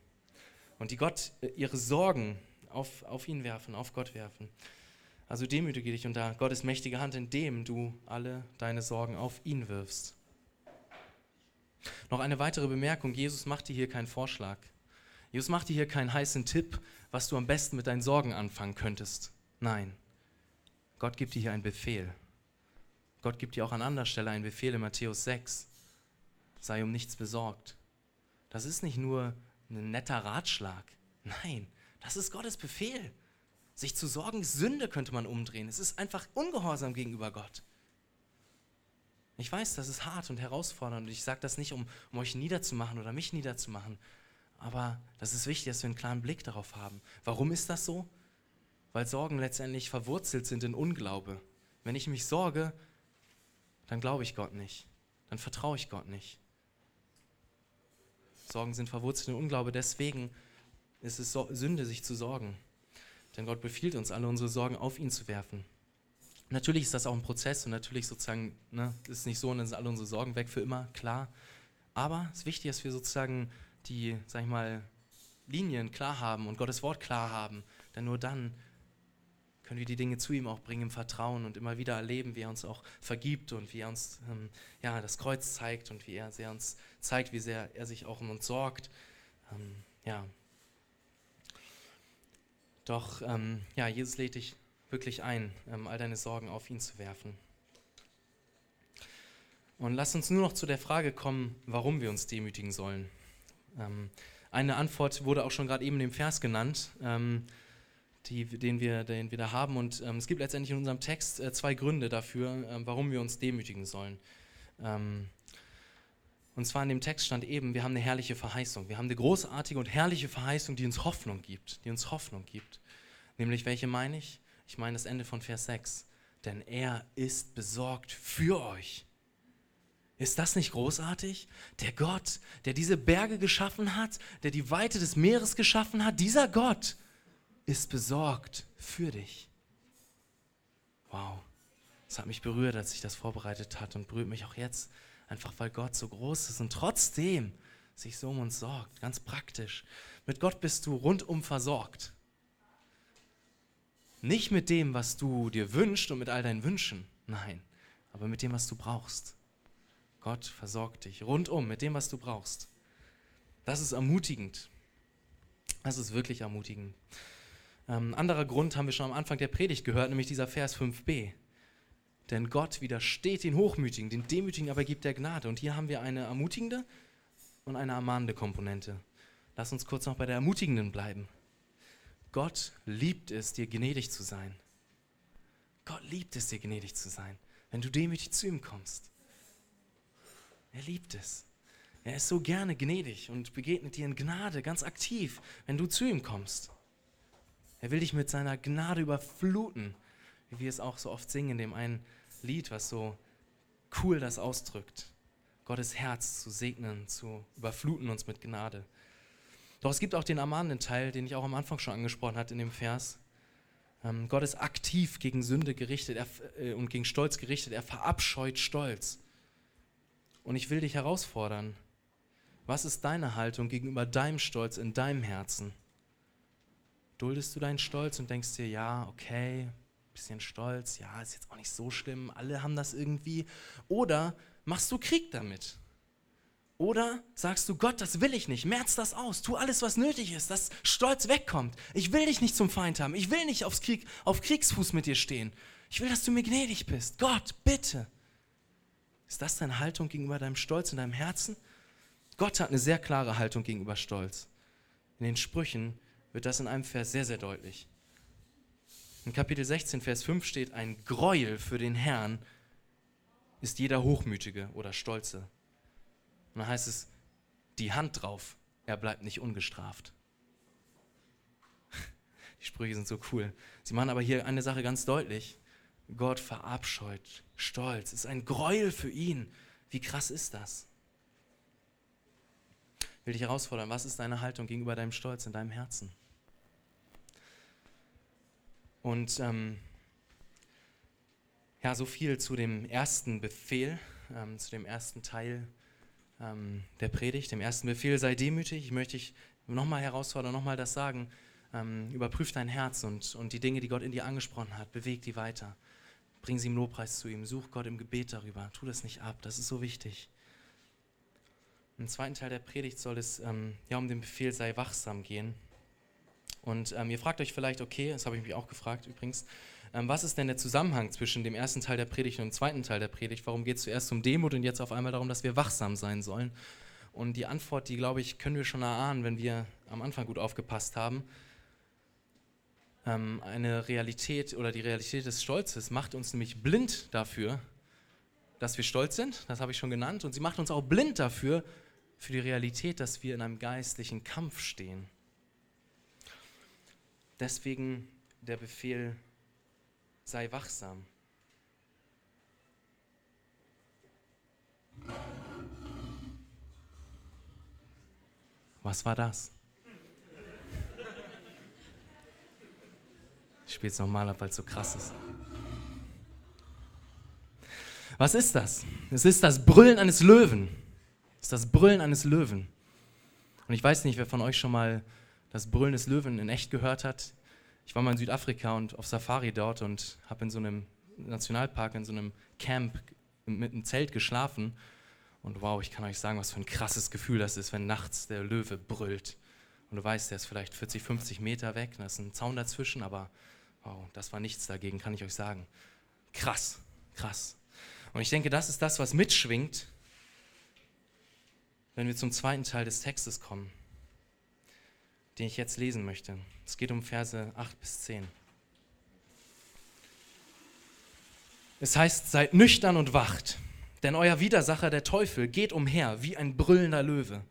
und die Gott äh, ihre Sorgen auf, auf ihn werfen, auf Gott werfen. Also demütige dich unter Gottes mächtige Hand, indem du alle deine Sorgen auf ihn wirfst. Noch eine weitere Bemerkung. Jesus macht dir hier keinen Vorschlag. Jesus macht dir hier keinen heißen Tipp, was du am besten mit deinen Sorgen anfangen könntest. Nein. Gott gibt dir hier einen Befehl. Gott gibt dir auch an anderer Stelle einen Befehl in Matthäus 6. Sei um nichts besorgt. Das ist nicht nur ein netter Ratschlag. Nein, das ist Gottes Befehl. Sich zu sorgen, Sünde könnte man umdrehen. Es ist einfach ungehorsam gegenüber Gott. Ich weiß, das ist hart und herausfordernd und ich sage das nicht, um, um euch niederzumachen oder mich niederzumachen, aber das ist wichtig, dass wir einen klaren Blick darauf haben. Warum ist das so? Weil Sorgen letztendlich verwurzelt sind in Unglaube. Wenn ich mich sorge, dann glaube ich Gott nicht, dann vertraue ich Gott nicht. Sorgen sind verwurzelt in Unglaube, deswegen es ist Sünde, sich zu sorgen. Denn Gott befiehlt uns, alle unsere Sorgen auf ihn zu werfen. Natürlich ist das auch ein Prozess und natürlich sozusagen, ne, ist nicht so, und dann sind alle unsere Sorgen weg für immer, klar. Aber es ist wichtig, dass wir sozusagen die, sag ich mal, Linien klar haben und Gottes Wort klar haben. Denn nur dann können wir die Dinge zu ihm auch bringen im Vertrauen und immer wieder erleben, wie er uns auch vergibt und wie er uns ähm, ja, das Kreuz zeigt und wie er, er uns zeigt, wie sehr er sich auch um uns sorgt. Ähm, ja, doch ähm, ja, Jesus lädt dich wirklich ein, ähm, all deine Sorgen auf ihn zu werfen. Und lass uns nur noch zu der Frage kommen, warum wir uns demütigen sollen. Ähm, eine Antwort wurde auch schon gerade eben in dem Vers genannt, ähm, die, den, wir, den wir da haben. Und ähm, es gibt letztendlich in unserem Text äh, zwei Gründe dafür, warum wir uns demütigen sollen. Und zwar in dem Text stand eben, wir haben eine herrliche Verheißung. Wir haben eine großartige und herrliche Verheißung, die uns Hoffnung gibt. Die uns Hoffnung gibt. Nämlich, welche meine ich? Ich meine das Ende von Vers 6. Denn er ist besorgt für euch. Ist das nicht großartig? Der Gott, der diese Berge geschaffen hat, der die Weite des Meeres geschaffen hat, dieser Gott ist besorgt für dich. Wow, das hat mich berührt, als ich das vorbereitet hat und berührt mich auch jetzt. Einfach weil Gott so groß ist und trotzdem sich so um uns sorgt. Ganz praktisch. Mit Gott bist du rundum versorgt. Nicht mit dem, was du dir wünschst und mit all deinen Wünschen. Nein, aber mit dem, was du brauchst. Gott versorgt dich rundum mit dem, was du brauchst. Das ist ermutigend. Das ist wirklich ermutigend. Ähm, anderer Grund haben wir schon am Anfang der Predigt gehört, nämlich dieser Vers 5b. Denn Gott widersteht den Hochmütigen, den Demütigen aber gibt er Gnade. Und hier haben wir eine ermutigende und eine ermahnende Komponente. Lass uns kurz noch bei der ermutigenden bleiben. Gott liebt es, dir gnädig zu sein. Gott liebt es, dir gnädig zu sein, wenn du demütig zu ihm kommst. Er liebt es. Er ist so gerne gnädig und begegnet dir in Gnade ganz aktiv, wenn du zu ihm kommst. Er will dich mit seiner Gnade überfluten, wie wir es auch so oft singen in dem einen Lied, was so cool das ausdrückt. Gottes Herz zu segnen, zu überfluten uns mit Gnade. Doch es gibt auch den ermahnenden Teil, den ich auch am Anfang schon angesprochen hatte in dem Vers. Ähm, Gott ist aktiv gegen Sünde gerichtet er, äh, und gegen Stolz gerichtet. Er verabscheut Stolz. Und ich will dich herausfordern. Was ist deine Haltung gegenüber deinem Stolz in deinem Herzen? Duldest du deinen Stolz und denkst dir, ja, okay, bisschen stolz, ja, ist jetzt auch nicht so schlimm, alle haben das irgendwie. Oder machst du Krieg damit? Oder sagst du, Gott, das will ich nicht, merz das aus, tu alles, was nötig ist, dass Stolz wegkommt. Ich will dich nicht zum Feind haben, ich will nicht aufs Krieg, auf Kriegsfuß mit dir stehen. Ich will, dass du mir gnädig bist. Gott, bitte. Ist das deine Haltung gegenüber deinem Stolz in deinem Herzen? Gott hat eine sehr klare Haltung gegenüber Stolz. In den Sprüchen wird das in einem Vers sehr, sehr deutlich. In Kapitel 16, Vers 5 steht, ein Gräuel für den Herrn ist jeder Hochmütige oder Stolze. Und dann heißt es, die Hand drauf, er bleibt nicht ungestraft. Die Sprüche sind so cool. Sie machen aber hier eine Sache ganz deutlich. Gott verabscheut Stolz. Ist ein Gräuel für ihn. Wie krass ist das? Ich will dich herausfordern, was ist deine Haltung gegenüber deinem Stolz in deinem Herzen? Und ähm, ja, so viel zu dem ersten Befehl, ähm, zu dem ersten Teil ähm, der Predigt, dem ersten Befehl, sei demütig. Ich möchte dich nochmal herausfordern, nochmal das sagen. Ähm, überprüf dein Herz und, und die Dinge, die Gott in dir angesprochen hat, beweg die weiter. Bring sie im Lobpreis zu ihm. Such Gott im Gebet darüber. Tu das nicht ab. Das ist so wichtig. Im zweiten Teil der Predigt soll es ähm, ja um den Befehl sei wachsam gehen. Und ähm, ihr fragt euch vielleicht, okay, das habe ich mich auch gefragt übrigens, ähm, was ist denn der Zusammenhang zwischen dem ersten Teil der Predigt und dem zweiten Teil der Predigt? Warum geht es zuerst um Demut und jetzt auf einmal darum, dass wir wachsam sein sollen? Und die Antwort, die glaube ich, können wir schon erahnen, wenn wir am Anfang gut aufgepasst haben ähm, eine Realität oder die Realität des Stolzes macht uns nämlich blind dafür, dass wir stolz sind, das habe ich schon genannt, und sie macht uns auch blind dafür, für die Realität, dass wir in einem geistlichen Kampf stehen. Deswegen der Befehl, sei wachsam. Was war das? Spiele es nochmal ab, weil es so krass ist. Was ist das? Es ist das Brüllen eines Löwen. Es ist das Brüllen eines Löwen. Und ich weiß nicht, wer von euch schon mal das Brüllen des Löwen in echt gehört hat. Ich war mal in Südafrika und auf Safari dort und habe in so einem Nationalpark, in so einem Camp mit einem Zelt geschlafen. Und wow, ich kann euch sagen, was für ein krasses Gefühl das ist, wenn nachts der Löwe brüllt. Und du weißt, der ist vielleicht 40, 50 Meter weg, da ist ein Zaun dazwischen, aber Wow, das war nichts dagegen, kann ich euch sagen. Krass, krass. Und ich denke, das ist das, was mitschwingt, wenn wir zum zweiten Teil des Textes kommen, den ich jetzt lesen möchte. Es geht um Verse 8 bis 10. Es heißt, seid nüchtern und wacht, denn euer Widersacher, der Teufel, geht umher wie ein brüllender Löwe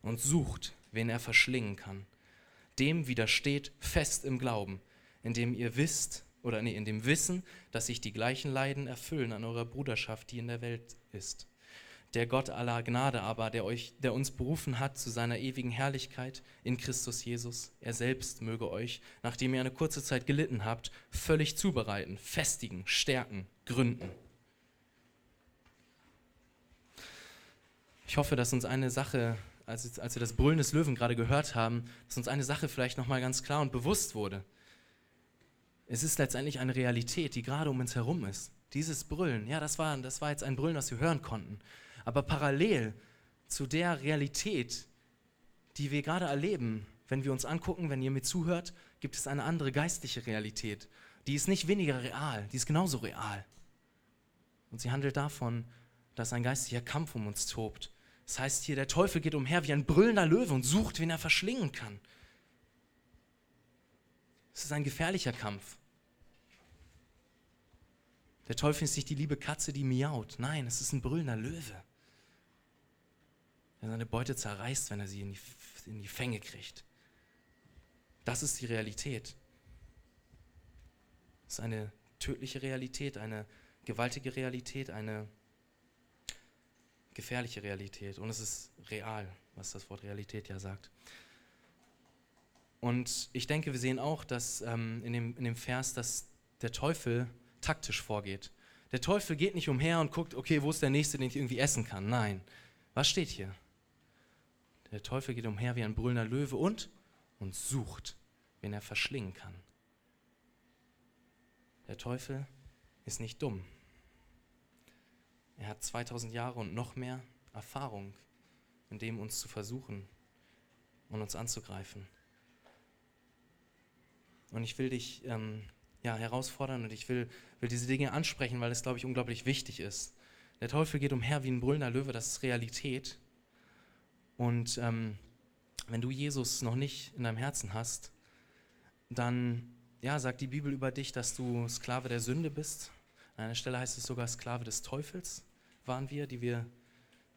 und sucht, wen er verschlingen kann. Dem widersteht fest im Glauben indem ihr wisst, oder nee, in dem Wissen, dass sich die gleichen Leiden erfüllen an eurer Bruderschaft, die in der Welt ist. Der Gott aller Gnade aber, der, euch, der uns berufen hat zu seiner ewigen Herrlichkeit in Christus Jesus, er selbst möge euch, nachdem ihr eine kurze Zeit gelitten habt, völlig zubereiten, festigen, stärken, gründen. Ich hoffe, dass uns eine Sache, als, als wir das Brüllen des Löwen gerade gehört haben, dass uns eine Sache vielleicht nochmal ganz klar und bewusst wurde. Es ist letztendlich eine Realität, die gerade um uns herum ist. Dieses Brüllen, ja, das war, das war jetzt ein Brüllen, was wir hören konnten. Aber parallel zu der Realität, die wir gerade erleben, wenn wir uns angucken, wenn ihr mir zuhört, gibt es eine andere geistliche Realität. Die ist nicht weniger real, die ist genauso real. Und sie handelt davon, dass ein geistlicher Kampf um uns tobt. Das heißt hier, der Teufel geht umher wie ein brüllender Löwe und sucht, wen er verschlingen kann. Es ist ein gefährlicher Kampf. Der Teufel ist nicht die liebe Katze, die miaut. Nein, es ist ein brüllender Löwe, der seine Beute zerreißt, wenn er sie in die, in die Fänge kriegt. Das ist die Realität. Es ist eine tödliche Realität, eine gewaltige Realität, eine gefährliche Realität. Und es ist real, was das Wort Realität ja sagt. Und ich denke, wir sehen auch, dass ähm, in, dem, in dem Vers, dass der Teufel taktisch vorgeht. Der Teufel geht nicht umher und guckt, okay, wo ist der Nächste, den ich irgendwie essen kann. Nein. Was steht hier? Der Teufel geht umher wie ein brüllender Löwe und, und sucht, wen er verschlingen kann. Der Teufel ist nicht dumm. Er hat 2000 Jahre und noch mehr Erfahrung, in dem uns zu versuchen und uns anzugreifen. Und ich will dich ähm, ja, herausfordern und ich will, will diese Dinge ansprechen, weil es, glaube ich, unglaublich wichtig ist. Der Teufel geht umher wie ein brüllender Löwe, das ist Realität. Und ähm, wenn du Jesus noch nicht in deinem Herzen hast, dann ja, sagt die Bibel über dich, dass du Sklave der Sünde bist. An einer Stelle heißt es sogar Sklave des Teufels waren wir, die wir,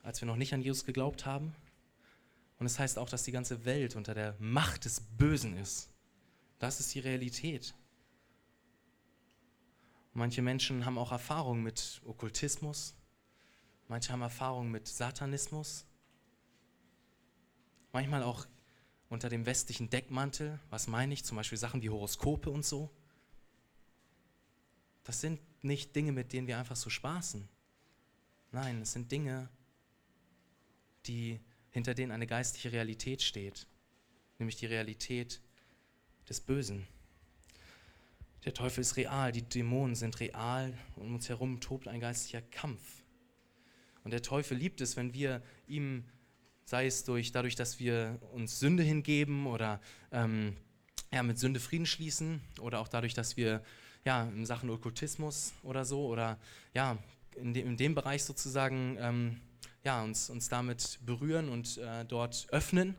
als wir noch nicht an Jesus geglaubt haben. Und es heißt auch, dass die ganze Welt unter der Macht des Bösen ist. Das ist die Realität. Manche Menschen haben auch Erfahrung mit Okkultismus. Manche haben Erfahrung mit Satanismus. Manchmal auch unter dem westlichen Deckmantel. Was meine ich? Zum Beispiel Sachen wie Horoskope und so. Das sind nicht Dinge, mit denen wir einfach so spaßen. Nein, es sind Dinge, die, hinter denen eine geistliche Realität steht. Nämlich die Realität des Bösen. Der Teufel ist real, die Dämonen sind real und um uns herum tobt ein geistlicher Kampf. Und der Teufel liebt es, wenn wir ihm, sei es durch, dadurch, dass wir uns Sünde hingeben oder ähm, ja, mit Sünde Frieden schließen oder auch dadurch, dass wir ja, in Sachen Okkultismus oder so oder ja, in, de, in dem Bereich sozusagen ähm, ja, uns, uns damit berühren und äh, dort öffnen,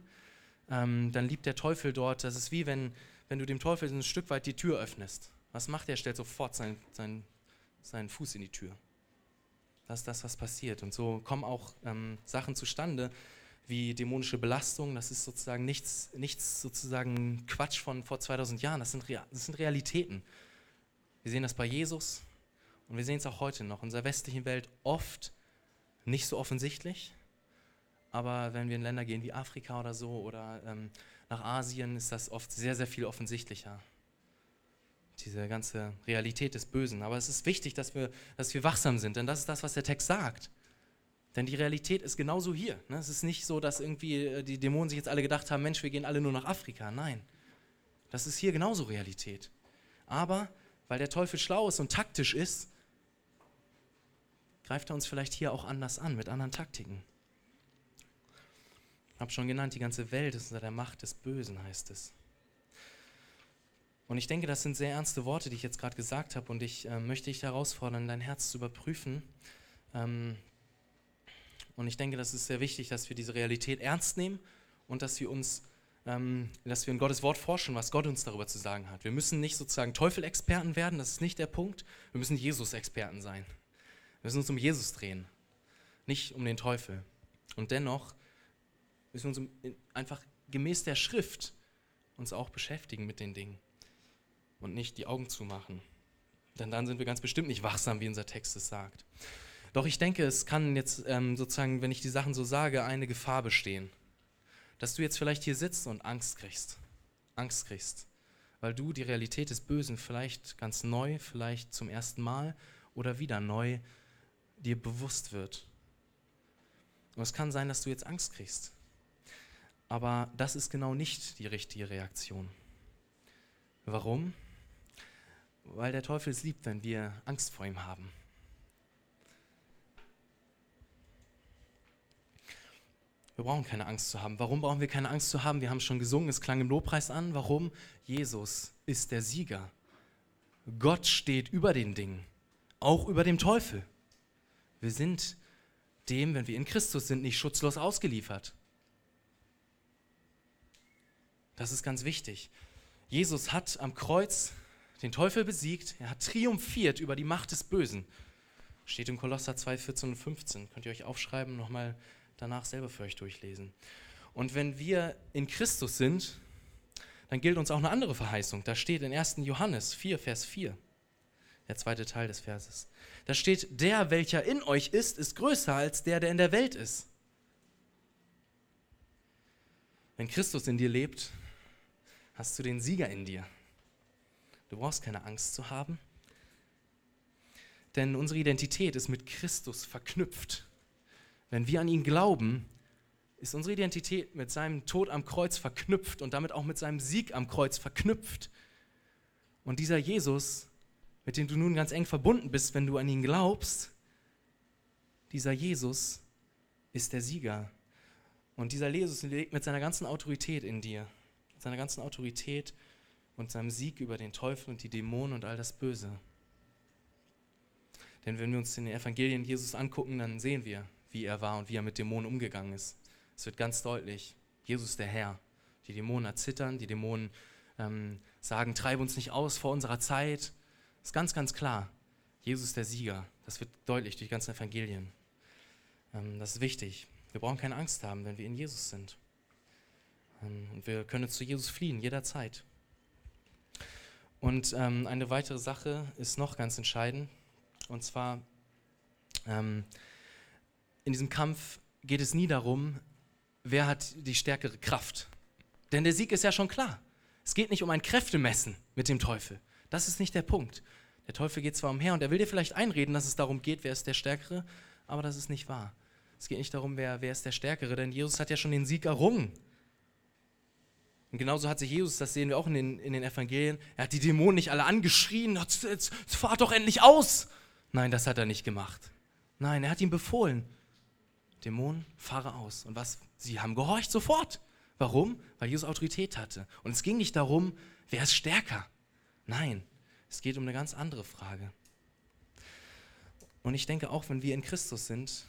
ähm, dann liebt der Teufel dort, das ist wie wenn wenn du dem Teufel ein Stück weit die Tür öffnest. Was macht er? Er stellt sofort seinen, seinen, seinen Fuß in die Tür. Das ist das, was passiert. Und so kommen auch ähm, Sachen zustande, wie dämonische Belastung. Das ist sozusagen nichts, nichts sozusagen Quatsch von vor 2000 Jahren. Das sind, das sind Realitäten. Wir sehen das bei Jesus und wir sehen es auch heute noch. In unserer westlichen Welt oft nicht so offensichtlich, aber wenn wir in Länder gehen wie Afrika oder so oder ähm, nach Asien ist das oft sehr, sehr viel offensichtlicher. Diese ganze Realität des Bösen. Aber es ist wichtig, dass wir, dass wir wachsam sind, denn das ist das, was der Text sagt. Denn die Realität ist genauso hier. Ne? Es ist nicht so, dass irgendwie äh, die Dämonen sich jetzt alle gedacht haben, Mensch, wir gehen alle nur nach Afrika. Nein, das ist hier genauso Realität. Aber weil der Teufel schlau ist und taktisch ist, greift er uns vielleicht hier auch anders an, mit anderen Taktiken. Habe schon genannt, die ganze Welt ist unter der Macht des Bösen, heißt es. Und ich denke, das sind sehr ernste Worte, die ich jetzt gerade gesagt habe. Und ich äh, möchte dich herausfordern, dein Herz zu überprüfen. Ähm, und ich denke, das ist sehr wichtig, dass wir diese Realität ernst nehmen und dass wir uns, ähm, dass wir in Gottes Wort forschen, was Gott uns darüber zu sagen hat. Wir müssen nicht sozusagen Teufel-Experten werden, das ist nicht der Punkt. Wir müssen Jesus-Experten sein. Wir müssen uns um Jesus drehen, nicht um den Teufel. Und dennoch müssen wir uns einfach gemäß der Schrift uns auch beschäftigen mit den Dingen und nicht die Augen zumachen. Denn dann sind wir ganz bestimmt nicht wachsam, wie unser Text es sagt. Doch ich denke, es kann jetzt ähm, sozusagen, wenn ich die Sachen so sage, eine Gefahr bestehen. Dass du jetzt vielleicht hier sitzt und Angst kriegst. Angst kriegst. Weil du die Realität des Bösen vielleicht ganz neu, vielleicht zum ersten Mal oder wieder neu dir bewusst wird. Und es kann sein, dass du jetzt Angst kriegst. Aber das ist genau nicht die richtige Reaktion. Warum? Weil der Teufel es liebt, wenn wir Angst vor ihm haben. Wir brauchen keine Angst zu haben. Warum brauchen wir keine Angst zu haben? Wir haben schon gesungen, es klang im Lobpreis an. Warum? Jesus ist der Sieger. Gott steht über den Dingen, auch über dem Teufel. Wir sind dem, wenn wir in Christus sind, nicht schutzlos ausgeliefert. Das ist ganz wichtig. Jesus hat am Kreuz den Teufel besiegt, er hat triumphiert über die Macht des Bösen. Steht im Kolosser 2, 14 und 15. Könnt ihr euch aufschreiben, nochmal danach selber für euch durchlesen. Und wenn wir in Christus sind, dann gilt uns auch eine andere Verheißung. Da steht in 1. Johannes 4, Vers 4, der zweite Teil des Verses. Da steht, der, welcher in euch ist, ist größer als der, der in der Welt ist. Wenn Christus in dir lebt, hast du den Sieger in dir. Du brauchst keine Angst zu haben, denn unsere Identität ist mit Christus verknüpft. Wenn wir an ihn glauben, ist unsere Identität mit seinem Tod am Kreuz verknüpft und damit auch mit seinem Sieg am Kreuz verknüpft. Und dieser Jesus, mit dem du nun ganz eng verbunden bist, wenn du an ihn glaubst, dieser Jesus ist der Sieger. Und dieser Jesus lebt mit seiner ganzen Autorität in dir, seiner ganzen Autorität und seinem Sieg über den Teufel und die Dämonen und all das Böse. Denn wenn wir uns in den Evangelien Jesus angucken, dann sehen wir, wie er war und wie er mit Dämonen umgegangen ist. Es wird ganz deutlich, Jesus der Herr. Die Dämonen erzittern, die Dämonen ähm, sagen, treib uns nicht aus vor unserer Zeit. Das ist ganz, ganz klar. Jesus der Sieger. Das wird deutlich durch die ganzen Evangelien. Ähm, das ist wichtig. Wir brauchen keine Angst haben, wenn wir in Jesus sind. Ähm, und wir können zu Jesus fliehen, jederzeit. Und ähm, eine weitere Sache ist noch ganz entscheidend. Und zwar, ähm, in diesem Kampf geht es nie darum, wer hat die stärkere Kraft. Denn der Sieg ist ja schon klar. Es geht nicht um ein Kräftemessen mit dem Teufel. Das ist nicht der Punkt. Der Teufel geht zwar umher und er will dir vielleicht einreden, dass es darum geht, wer ist der Stärkere, aber das ist nicht wahr. Es geht nicht darum, wer, wer ist der Stärkere, denn Jesus hat ja schon den Sieg errungen. Und genauso hat sich Jesus, das sehen wir auch in den, in den Evangelien, er hat die Dämonen nicht alle angeschrien, jetzt, jetzt fahrt doch endlich aus. Nein, das hat er nicht gemacht. Nein, er hat ihm befohlen, Dämonen, fahre aus. Und was? Sie haben gehorcht sofort. Warum? Weil Jesus Autorität hatte. Und es ging nicht darum, wer ist stärker. Nein, es geht um eine ganz andere Frage. Und ich denke auch, wenn wir in Christus sind,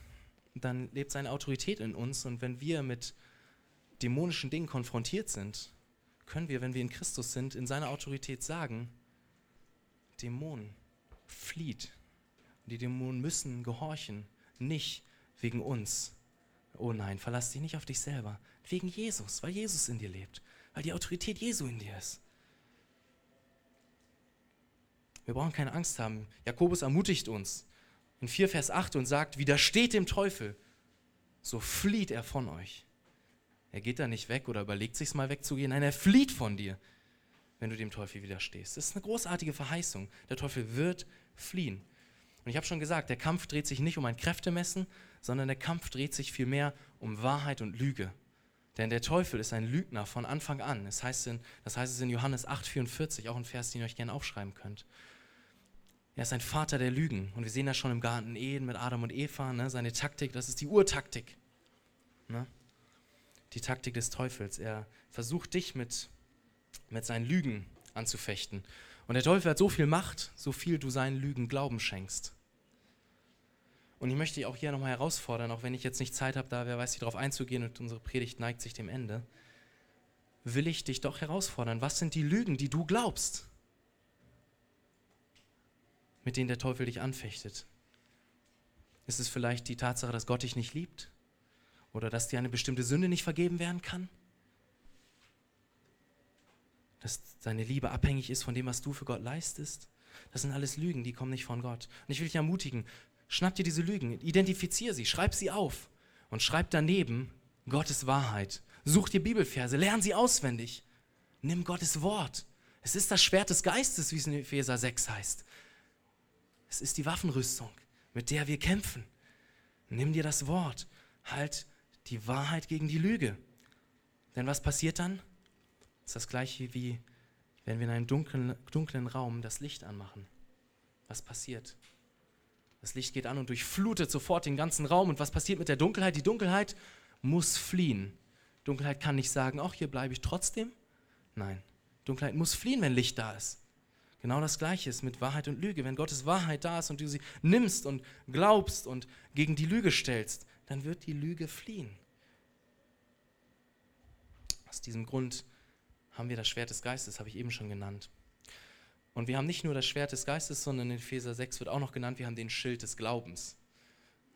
dann lebt seine Autorität in uns. Und wenn wir mit dämonischen Dingen konfrontiert sind, können wir, wenn wir in Christus sind, in seiner Autorität sagen, Dämonen, flieht. Und die Dämonen müssen gehorchen, nicht wegen uns. Oh nein, verlass dich nicht auf dich selber. Wegen Jesus, weil Jesus in dir lebt, weil die Autorität Jesu in dir ist. Wir brauchen keine Angst haben. Jakobus ermutigt uns in 4 Vers 8 und sagt, widersteht dem Teufel, so flieht er von euch. Er geht da nicht weg oder überlegt sich mal wegzugehen. Nein, er flieht von dir, wenn du dem Teufel widerstehst. Das ist eine großartige Verheißung. Der Teufel wird fliehen. Und ich habe schon gesagt, der Kampf dreht sich nicht um ein Kräftemessen, sondern der Kampf dreht sich vielmehr um Wahrheit und Lüge. Denn der Teufel ist ein Lügner von Anfang an. Das heißt, in, das heißt es in Johannes 8,44, auch ein Vers, den ihr euch gerne aufschreiben könnt. Er ist ein Vater der Lügen. Und wir sehen das schon im Garten Eden mit Adam und Eva. Ne? Seine Taktik, das ist die Urtaktik. Ne? Die Taktik des Teufels. Er versucht dich mit, mit seinen Lügen anzufechten. Und der Teufel hat so viel Macht, so viel du seinen Lügen Glauben schenkst. Und ich möchte dich auch hier nochmal herausfordern, auch wenn ich jetzt nicht Zeit habe, da wer weiß, darauf einzugehen und unsere Predigt neigt sich dem Ende, will ich dich doch herausfordern. Was sind die Lügen, die du glaubst, mit denen der Teufel dich anfechtet? Ist es vielleicht die Tatsache, dass Gott dich nicht liebt? Oder dass dir eine bestimmte Sünde nicht vergeben werden kann? Dass seine Liebe abhängig ist von dem, was du für Gott leistest? Das sind alles Lügen, die kommen nicht von Gott. Und ich will dich ermutigen, Schnapp dir diese Lügen, identifizier sie, schreib sie auf und schreib daneben Gottes Wahrheit. Such dir Bibelverse, lern sie auswendig. Nimm Gottes Wort. Es ist das Schwert des Geistes, wie es in Epheser 6 heißt. Es ist die Waffenrüstung, mit der wir kämpfen. Nimm dir das Wort. Halt die Wahrheit gegen die Lüge. Denn was passiert dann? Das ist das gleiche wie wenn wir in einem dunklen, dunklen Raum das Licht anmachen. Was passiert? Das Licht geht an und durchflutet sofort den ganzen Raum. Und was passiert mit der Dunkelheit? Die Dunkelheit muss fliehen. Dunkelheit kann nicht sagen, ach, hier bleibe ich trotzdem. Nein, Dunkelheit muss fliehen, wenn Licht da ist. Genau das Gleiche ist mit Wahrheit und Lüge. Wenn Gottes Wahrheit da ist und du sie nimmst und glaubst und gegen die Lüge stellst, dann wird die Lüge fliehen. Aus diesem Grund haben wir das Schwert des Geistes, habe ich eben schon genannt. Und wir haben nicht nur das Schwert des Geistes, sondern in Epheser 6 wird auch noch genannt, wir haben den Schild des Glaubens.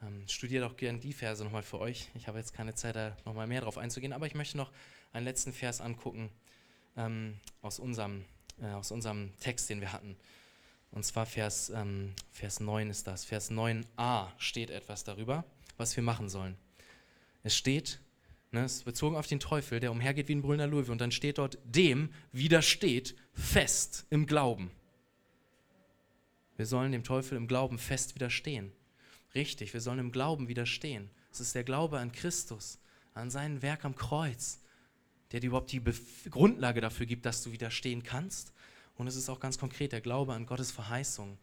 Ähm, studiert auch gerne die Verse nochmal für euch. Ich habe jetzt keine Zeit, da nochmal mehr drauf einzugehen, aber ich möchte noch einen letzten Vers angucken ähm, aus, unserem, äh, aus unserem Text, den wir hatten. Und zwar Vers, ähm, Vers 9 ist das. Vers 9a steht etwas darüber, was wir machen sollen. Es steht, Ne, es ist bezogen auf den Teufel, der umhergeht wie ein brüllender Löwe. Und dann steht dort, dem widersteht fest im Glauben. Wir sollen dem Teufel im Glauben fest widerstehen. Richtig, wir sollen im Glauben widerstehen. Es ist der Glaube an Christus, an sein Werk am Kreuz, der dir überhaupt die Bef Grundlage dafür gibt, dass du widerstehen kannst. Und es ist auch ganz konkret der Glaube an Gottes Verheißung,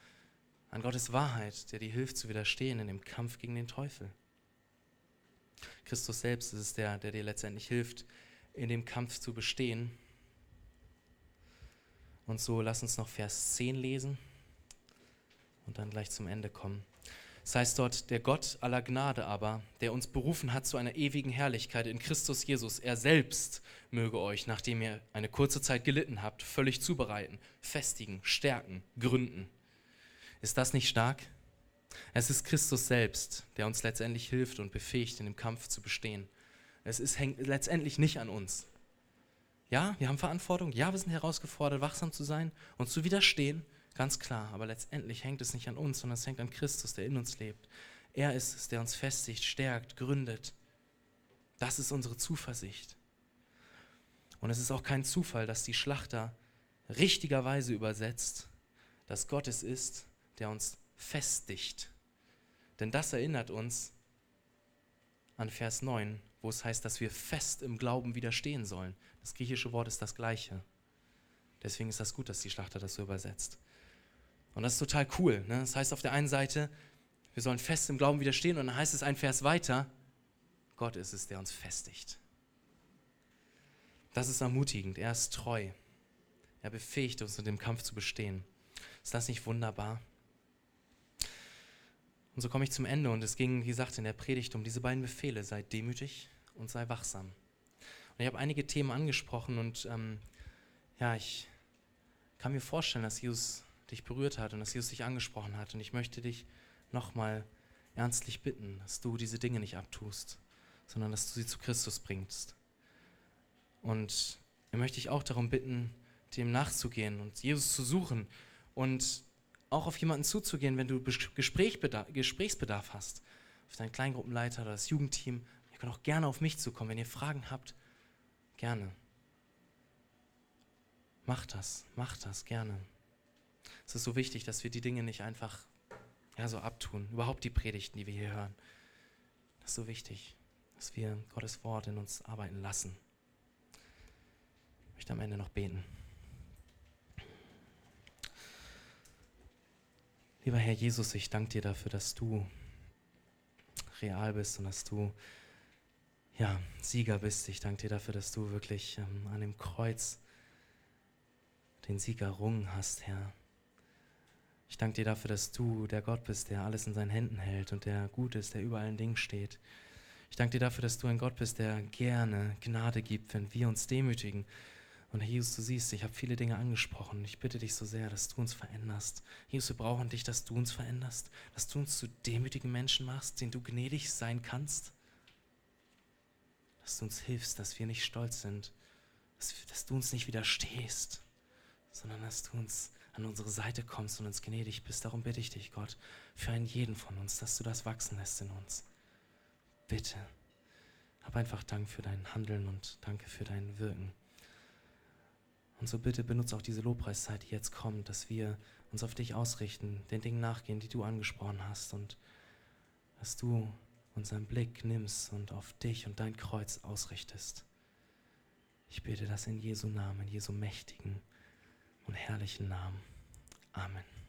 an Gottes Wahrheit, der dir hilft zu widerstehen in dem Kampf gegen den Teufel. Christus selbst ist es der, der dir letztendlich hilft, in dem Kampf zu bestehen. Und so lass uns noch Vers 10 lesen und dann gleich zum Ende kommen. Es heißt dort, der Gott aller Gnade aber, der uns berufen hat zu einer ewigen Herrlichkeit in Christus Jesus, er selbst möge euch, nachdem ihr eine kurze Zeit gelitten habt, völlig zubereiten, festigen, stärken, gründen. Ist das nicht stark? Es ist Christus selbst, der uns letztendlich hilft und befähigt, in dem Kampf zu bestehen. Es ist, hängt letztendlich nicht an uns. Ja, wir haben Verantwortung. Ja, wir sind herausgefordert, wachsam zu sein und zu widerstehen. Ganz klar. Aber letztendlich hängt es nicht an uns, sondern es hängt an Christus, der in uns lebt. Er ist es, der uns festigt, stärkt, gründet. Das ist unsere Zuversicht. Und es ist auch kein Zufall, dass die Schlachter richtigerweise übersetzt, dass Gott es ist, der uns festigt. Denn das erinnert uns an Vers 9, wo es heißt, dass wir fest im Glauben widerstehen sollen. Das griechische Wort ist das gleiche. Deswegen ist das gut, dass die Schlachter das so übersetzt. Und das ist total cool. Ne? Das heißt auf der einen Seite, wir sollen fest im Glauben widerstehen und dann heißt es ein Vers weiter, Gott ist es, der uns festigt. Das ist ermutigend. Er ist treu. Er befähigt uns, in dem Kampf zu bestehen. Ist das nicht wunderbar? Und so komme ich zum Ende und es ging, wie gesagt, in der Predigt um diese beiden Befehle, sei demütig und sei wachsam. Und ich habe einige Themen angesprochen und ähm, ja, ich kann mir vorstellen, dass Jesus dich berührt hat und dass Jesus dich angesprochen hat und ich möchte dich nochmal ernstlich bitten, dass du diese Dinge nicht abtust, sondern dass du sie zu Christus bringst. Und ich möchte dich auch darum bitten, dem nachzugehen und Jesus zu suchen und auch auf jemanden zuzugehen, wenn du Gesprächsbedarf, hast. Auf deinen Kleingruppenleiter oder das Jugendteam. Ihr könnt auch gerne auf mich zukommen. Wenn ihr Fragen habt, gerne. Macht das, macht das gerne. Es ist so wichtig, dass wir die Dinge nicht einfach ja, so abtun. Überhaupt die Predigten, die wir hier hören. Das ist so wichtig, dass wir Gottes Wort in uns arbeiten lassen. Ich möchte am Ende noch beten. Lieber Herr Jesus, ich danke dir dafür, dass du real bist und dass du ja, Sieger bist. Ich danke dir dafür, dass du wirklich ähm, an dem Kreuz den Sieg errungen hast, Herr. Ich danke dir dafür, dass du der Gott bist, der alles in seinen Händen hält und der gut ist, der über allen Dingen steht. Ich danke dir dafür, dass du ein Gott bist, der gerne Gnade gibt, wenn wir uns demütigen und Herr Jesus, du siehst, ich habe viele Dinge angesprochen. Ich bitte dich so sehr, dass du uns veränderst. Jesus, wir brauchen dich, dass du uns veränderst, dass du uns zu demütigen Menschen machst, denen du gnädig sein kannst. Dass du uns hilfst, dass wir nicht stolz sind, dass, dass du uns nicht widerstehst, sondern dass du uns an unsere Seite kommst und uns gnädig bist. Darum bitte ich dich, Gott, für einen jeden von uns, dass du das wachsen lässt in uns. Bitte. Hab einfach Dank für dein Handeln und danke für dein Wirken. Und so bitte benutze auch diese Lobpreiszeit, die jetzt kommt, dass wir uns auf dich ausrichten, den Dingen nachgehen, die du angesprochen hast und dass du unseren Blick nimmst und auf dich und dein Kreuz ausrichtest. Ich bete das in Jesu Namen, in Jesu mächtigen und herrlichen Namen. Amen.